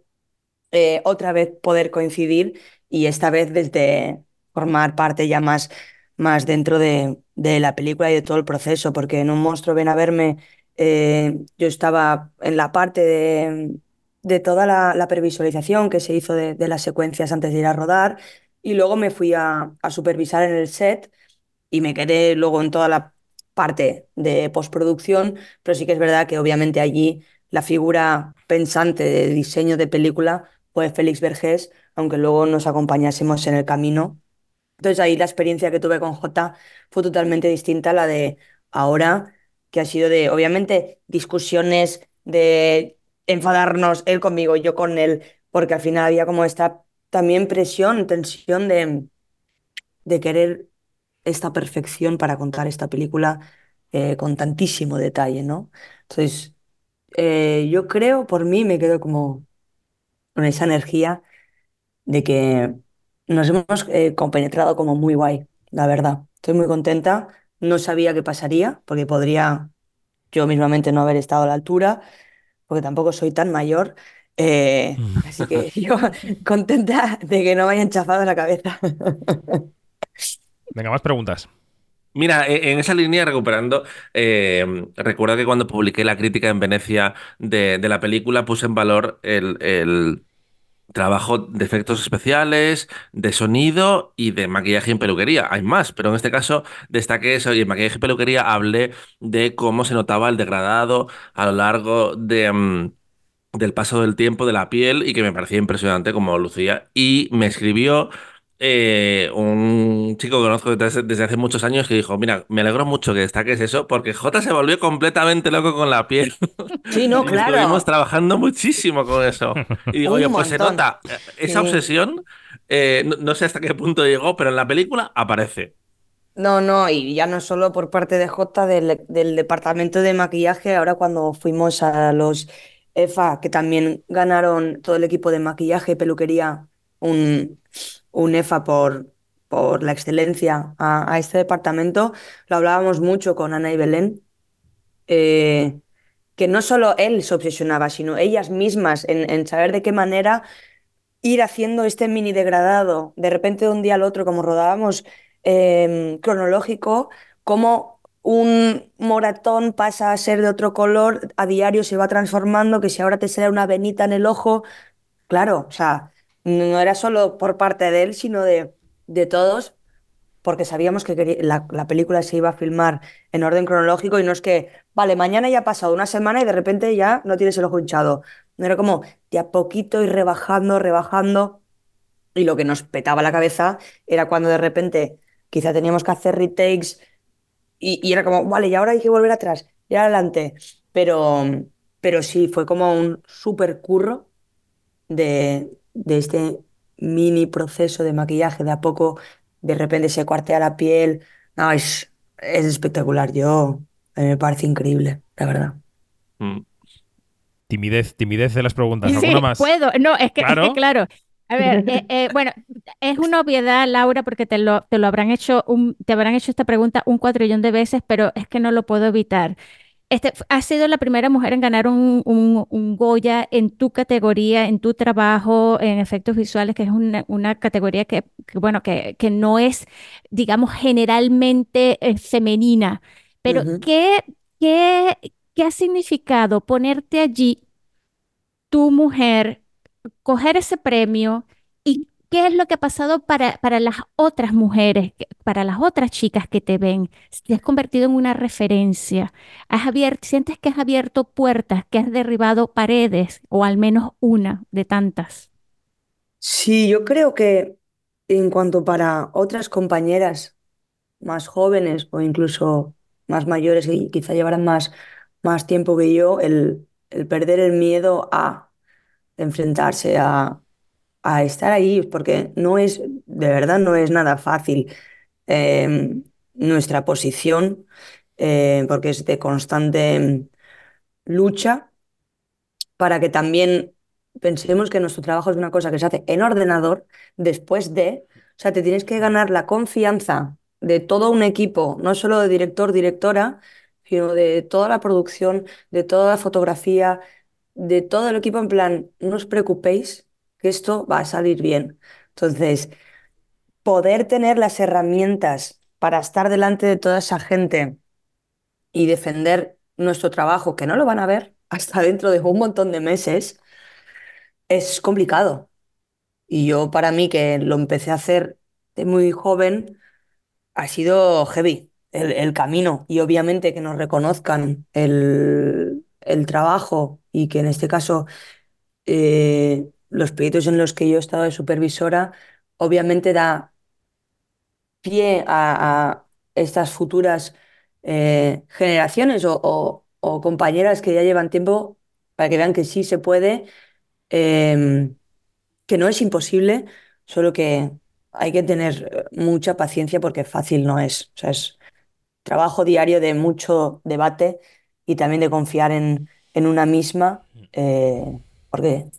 eh, otra vez poder coincidir y esta vez desde formar parte ya más, más dentro de, de la película y de todo el proceso, porque en Un monstruo ven a verme eh, yo estaba en la parte de, de toda la, la previsualización que se hizo de, de las secuencias antes de ir a rodar y luego me fui a, a supervisar en el set y me quedé luego en toda la parte de postproducción, pero sí que es verdad que obviamente allí la figura pensante de diseño de película fue Félix Vergés, aunque luego nos acompañásemos en el camino. Entonces ahí la experiencia que tuve con Jota fue totalmente distinta a la de ahora, que ha sido de, obviamente, discusiones, de enfadarnos él conmigo, yo con él, porque al final había como esta también presión, tensión de, de querer esta perfección para contar esta película eh, con tantísimo detalle, ¿no? Entonces, eh, yo creo, por mí, me quedo como con esa energía de que nos hemos eh, compenetrado como muy guay, la verdad. Estoy muy contenta. No sabía qué pasaría, porque podría yo mismamente no haber estado a la altura, porque tampoco soy tan mayor. Eh, así que yo contenta de que no me hayan chafado la cabeza. Venga, más preguntas. Mira, e- en esa línea, recuperando, eh, recuerdo que cuando publiqué la crítica en Venecia de, de la película puse en valor el, el- trabajo de efectos especiales, de sonido y de maquillaje en peluquería. Hay más, pero en este caso destaqué eso y en maquillaje y peluquería hablé de cómo se notaba el degradado a lo largo de... mm, del paso del tiempo de la piel y que me parecía impresionante como lucía. Y me escribió eh, un chico que conozco desde, desde hace muchos años que dijo, mira, me alegro mucho que destaques eso porque J se volvió completamente loco con la piel. Sí, no, Y claro. estuvimos trabajando muchísimo con eso. Y digo, yo, pues se nota eh, esa Sí. obsesión, eh, no, no sé hasta qué punto llegó, pero en la película aparece. No, no, y ya no solo por parte de J del, del departamento de maquillaje, ahora cuando fuimos a los EFA, que también ganaron todo el equipo de maquillaje y peluquería un, un EFA por, por la excelencia a, a este departamento, lo hablábamos mucho con Ana y Belén, eh, que no solo él se obsesionaba, sino ellas mismas en, en saber de qué manera ir haciendo este mini degradado, de repente de un día al otro, como rodábamos eh, cronológico, como un moratón pasa a ser de otro color, a diario se va transformando, que si ahora te sale una venita en el ojo, claro, o sea, no era solo por parte de él, sino de, de todos, porque sabíamos que la, la película se iba a filmar en orden cronológico y no es que, vale, mañana ya ha pasado una semana y de repente ya no tienes el ojo hinchado. No era como de a poquito ir rebajando, rebajando. Y lo que nos petaba la cabeza era cuando de repente quizá teníamos que hacer retakes y, y era como, vale, y ahora hay que volver atrás y adelante. Pero, pero sí, fue como un súper curro de, de este mini proceso de maquillaje. De a poco, de repente se cuartea la piel. No, es, es espectacular. Yo, a mí me parece increíble, la verdad. Mm. Timidez, timidez de las preguntas. Sí, ¿Alguna más? puedo. No, es que, es que Claro. claro. A ver, eh, eh, bueno, es una obviedad, Laura, porque te lo, te lo habrán hecho un, te habrán hecho esta pregunta un cuatrillón de veces, pero es que no lo puedo evitar. Este, has sido la primera mujer en ganar un, un- un Goya en tu categoría, en tu trabajo en efectos visuales, que es una, una categoría que, que, bueno, que, que no es, digamos, generalmente eh, femenina. Pero. ¿qué, qué, qué ha significado ponerte allí, tu mujer? coger ese premio qué es lo que ha pasado para, para las otras mujeres, para las otras chicas que te ven. Te has convertido en una referencia. Has abierto, sientes que has abierto puertas, que has derribado paredes, o al menos una de tantas. Sí, yo creo que en cuanto para otras compañeras más jóvenes o incluso más mayores que quizá llevaran más, más tiempo que yo, el, el perder el miedo a enfrentarse a, a estar ahí, porque no es, de verdad, no es nada fácil eh, nuestra posición, eh, porque es de constante lucha para que también pensemos que nuestro trabajo es una cosa que se hace en ordenador después de, o sea, te tienes que ganar la confianza de todo un equipo, no solo de director, directora, sino de toda la producción, de toda la fotografía, de todo el equipo en plan, no os preocupéis, que esto va a salir bien. Entonces, poder tener las herramientas para estar delante de toda esa gente y defender nuestro trabajo, que no lo van a ver hasta dentro de un montón de meses, es complicado. Y yo, para mí, que lo empecé a hacer de muy joven, ha sido heavy el, camino. Y obviamente que nos reconozcan el, el trabajo y que en este caso eh, los proyectos en los que yo he estado de supervisora, obviamente da pie a, a estas futuras eh, generaciones o, o- o compañeras que ya llevan tiempo para que vean que sí se puede, em, que no es imposible, solo que hay que tener mucha paciencia porque fácil no es. O sea, es trabajo diario de mucho debate y también de confiar en, en una misma, eh, porque,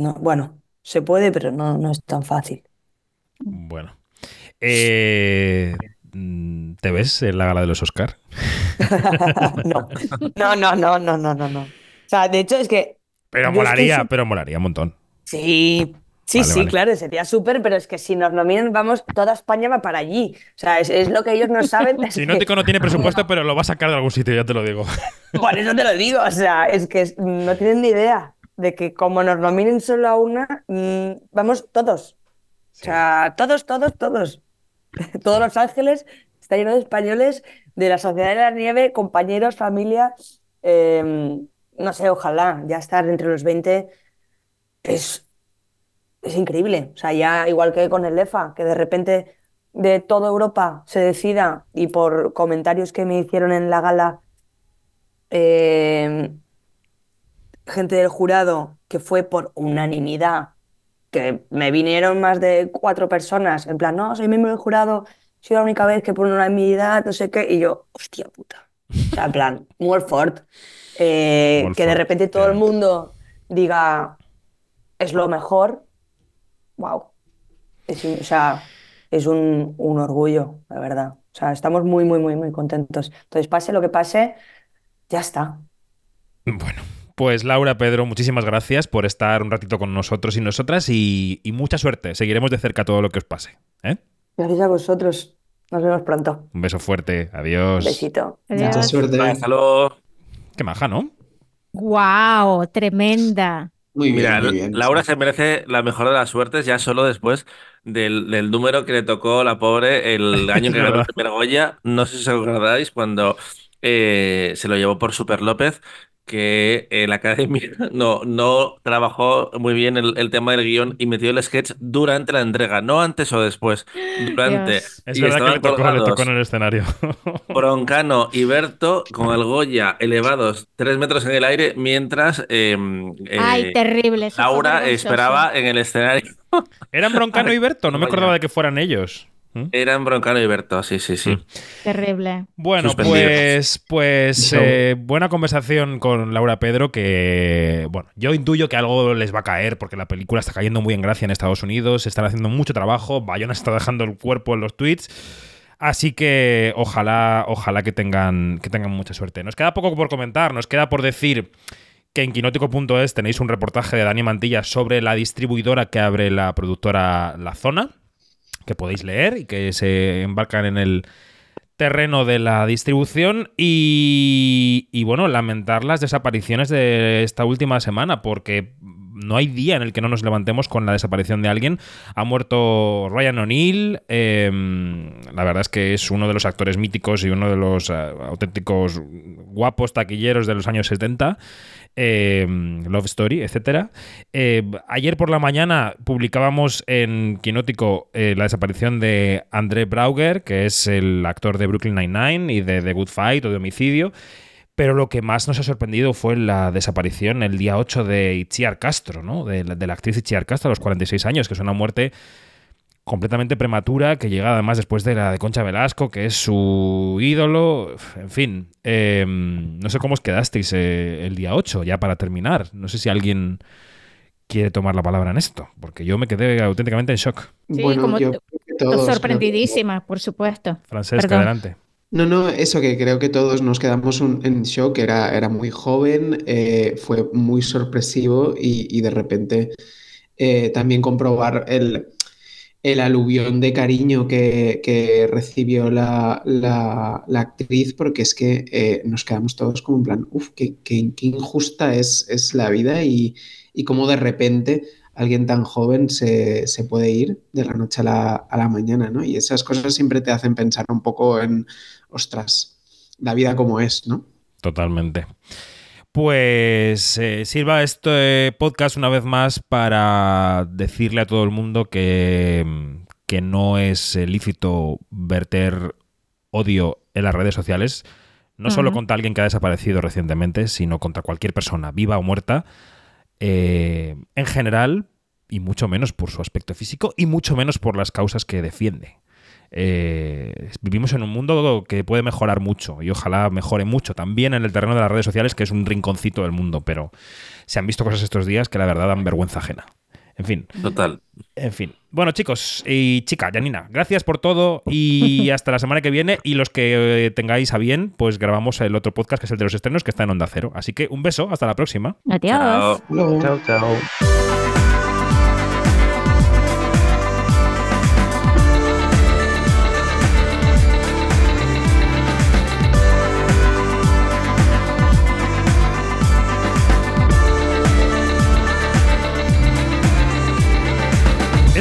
no, bueno, se puede, pero no, no es tan fácil. Bueno. Eh, ¿Te ves en la gala de los Oscar? No, no, no, no, no, no, no, no. O sea, de hecho es que Pero molaría, pero molaría un montón. Sí, sí, Vale, sí, vale. claro, sería súper, pero es que si nos nominan, vamos, toda España va para allí. O sea, es, es lo que ellos no saben. es Si que- no, Tico no tiene presupuesto, pero lo va a sacar de algún sitio, ya te lo digo. Por eso te lo digo, o sea, es que no tienen ni idea de que como nos nominen solo a una, mm, vamos todos. O sea, todos, todos, todos. Todos Los Ángeles está lleno de españoles de la Sociedad de la Nieve, compañeros, familia. eh, no sé, ojalá ya estar entre los 20 es, es increíble. O sea, ya igual que con el EFA, que de repente de toda Europa se decida y por comentarios que me hicieron en la gala, eh, gente del jurado que fue por unanimidad, que me vinieron más de cuatro personas, en plan, no, soy miembro del jurado, soy la única vez que por unanimidad, no sé qué, y yo, hostia puta. O sea, en plan, Wolford, eh, que de repente todo el mundo diga, es lo mejor, wow. Es, o sea, es un, un orgullo, la verdad. O sea, estamos muy, muy, muy, muy contentos. Entonces, pase lo que pase, ya está. Bueno, pues Laura, Pedro, muchísimas gracias por estar un ratito con nosotros y nosotras y, y mucha suerte. Seguiremos de cerca todo lo que os pase. ¿eh? Gracias a vosotros. Nos vemos pronto. Un beso fuerte. Adiós. Besito. Adiós. Mucha suerte. Hasta luego. Qué maja, ¿no? ¡Wow! Tremenda. Muy bien, Mira, muy bien. Laura se merece la mejor de las suertes ya solo después del, del número que le tocó la pobre el año que ganó el verdad. primer Goya. No sé si os acordáis cuando eh, se lo llevó por Super López, que eh, la academia no, no trabajó muy bien el, el tema del guion y metió el sketch durante la entrega, no antes o después, durante. Dios. Es Y verdad que le tocó, le colgados tocó en el escenario. Broncano y Berto con el Goya elevados tres metros en el aire mientras eh, eh, Ay, terrible. Laura esperaba en el escenario. ¿Eran Broncano y Berto? No me acordaba de que fueran ellos. ¿Mm? Eran Broncano y Berto, sí, sí, sí. Terrible. Bueno, pues, pues eh, buena conversación con Laura Pedro, que bueno, yo intuyo que algo les va a caer porque la película está cayendo muy en gracia en Estados Unidos, están haciendo mucho trabajo, Bayona está dejando el cuerpo en los tweets. Así que ojalá, ojalá que tengan, que tengan mucha suerte. Nos queda poco por comentar, nos queda por decir que en quinótico.es tenéis un reportaje de Dani Mantilla sobre la distribuidora que abre la productora La Zona, que podéis leer y que se embarcan en el terreno de la distribución y, bueno, lamentar las desapariciones de esta última semana porque no hay día en el que no nos levantemos con la desaparición de alguien. Ha muerto Ryan O'Neill, eh, la verdad es que es uno de los actores míticos y uno de los eh, auténticos guapos taquilleros de los años 70. Eh, Love Story, etcétera. Eh, ayer por la mañana publicábamos en Quinótico eh, la desaparición de André Brauger, que es el actor de Brooklyn Nine-Nine y de The Good Fight o de Homicidio. Pero lo que más nos ha sorprendido fue la desaparición el día 8 de Itziar Castro, ¿no? De la, de la actriz Itziar Castro a los 46 años, que es una muerte completamente prematura, que llega además después de la de Concha Velasco, que es su ídolo. En fin, eh, no sé cómo os quedasteis eh, el día 8, ya para terminar. No sé si alguien quiere tomar la palabra en esto, porque yo me quedé auténticamente en shock. Sí, Bueno, como yo todos, que- Sorprendidísima, por supuesto. Francesca, Perdón. adelante. No, no, eso que creo que todos nos quedamos un- en shock, era, era muy joven, eh, fue muy sorpresivo y, y de repente eh, también comprobar el, el aluvión de cariño que, que recibió la, la- la actriz, porque es que eh, nos quedamos todos como en plan, uff, qué, qué- injusta es, es la vida y, y cómo de repente alguien tan joven se, se puede ir de la noche a la, a la mañana, ¿no? Y esas cosas siempre te hacen pensar un poco en, ostras, la vida como es, ¿no? Totalmente. Pues eh, sirva este podcast una vez más para decirle a todo el mundo que, que no es lícito verter odio en las redes sociales, no solo contra alguien que ha desaparecido recientemente, sino contra cualquier persona, viva o muerta, eh, en general, y mucho menos por su aspecto físico, y mucho menos por las causas que defiende. Eh, vivimos en un mundo que puede mejorar mucho y ojalá mejore mucho también en el terreno de las redes sociales, que es un rinconcito del mundo, pero se han visto cosas estos días que la verdad dan vergüenza ajena. En fin, Total. en fin. Bueno, chicos y chica, Janina, gracias por todo y hasta la semana que viene. Y los que eh, tengáis a bien, pues grabamos el otro podcast que es el de los estrenos que está en Onda Cero. Así que un beso, hasta la próxima. Adiós. Chao. Chao.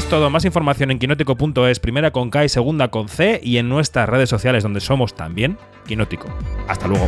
Todo. Más información en quinótico.es, primera con K y segunda con C, y en nuestras redes sociales donde somos también Quinótico. Hasta luego.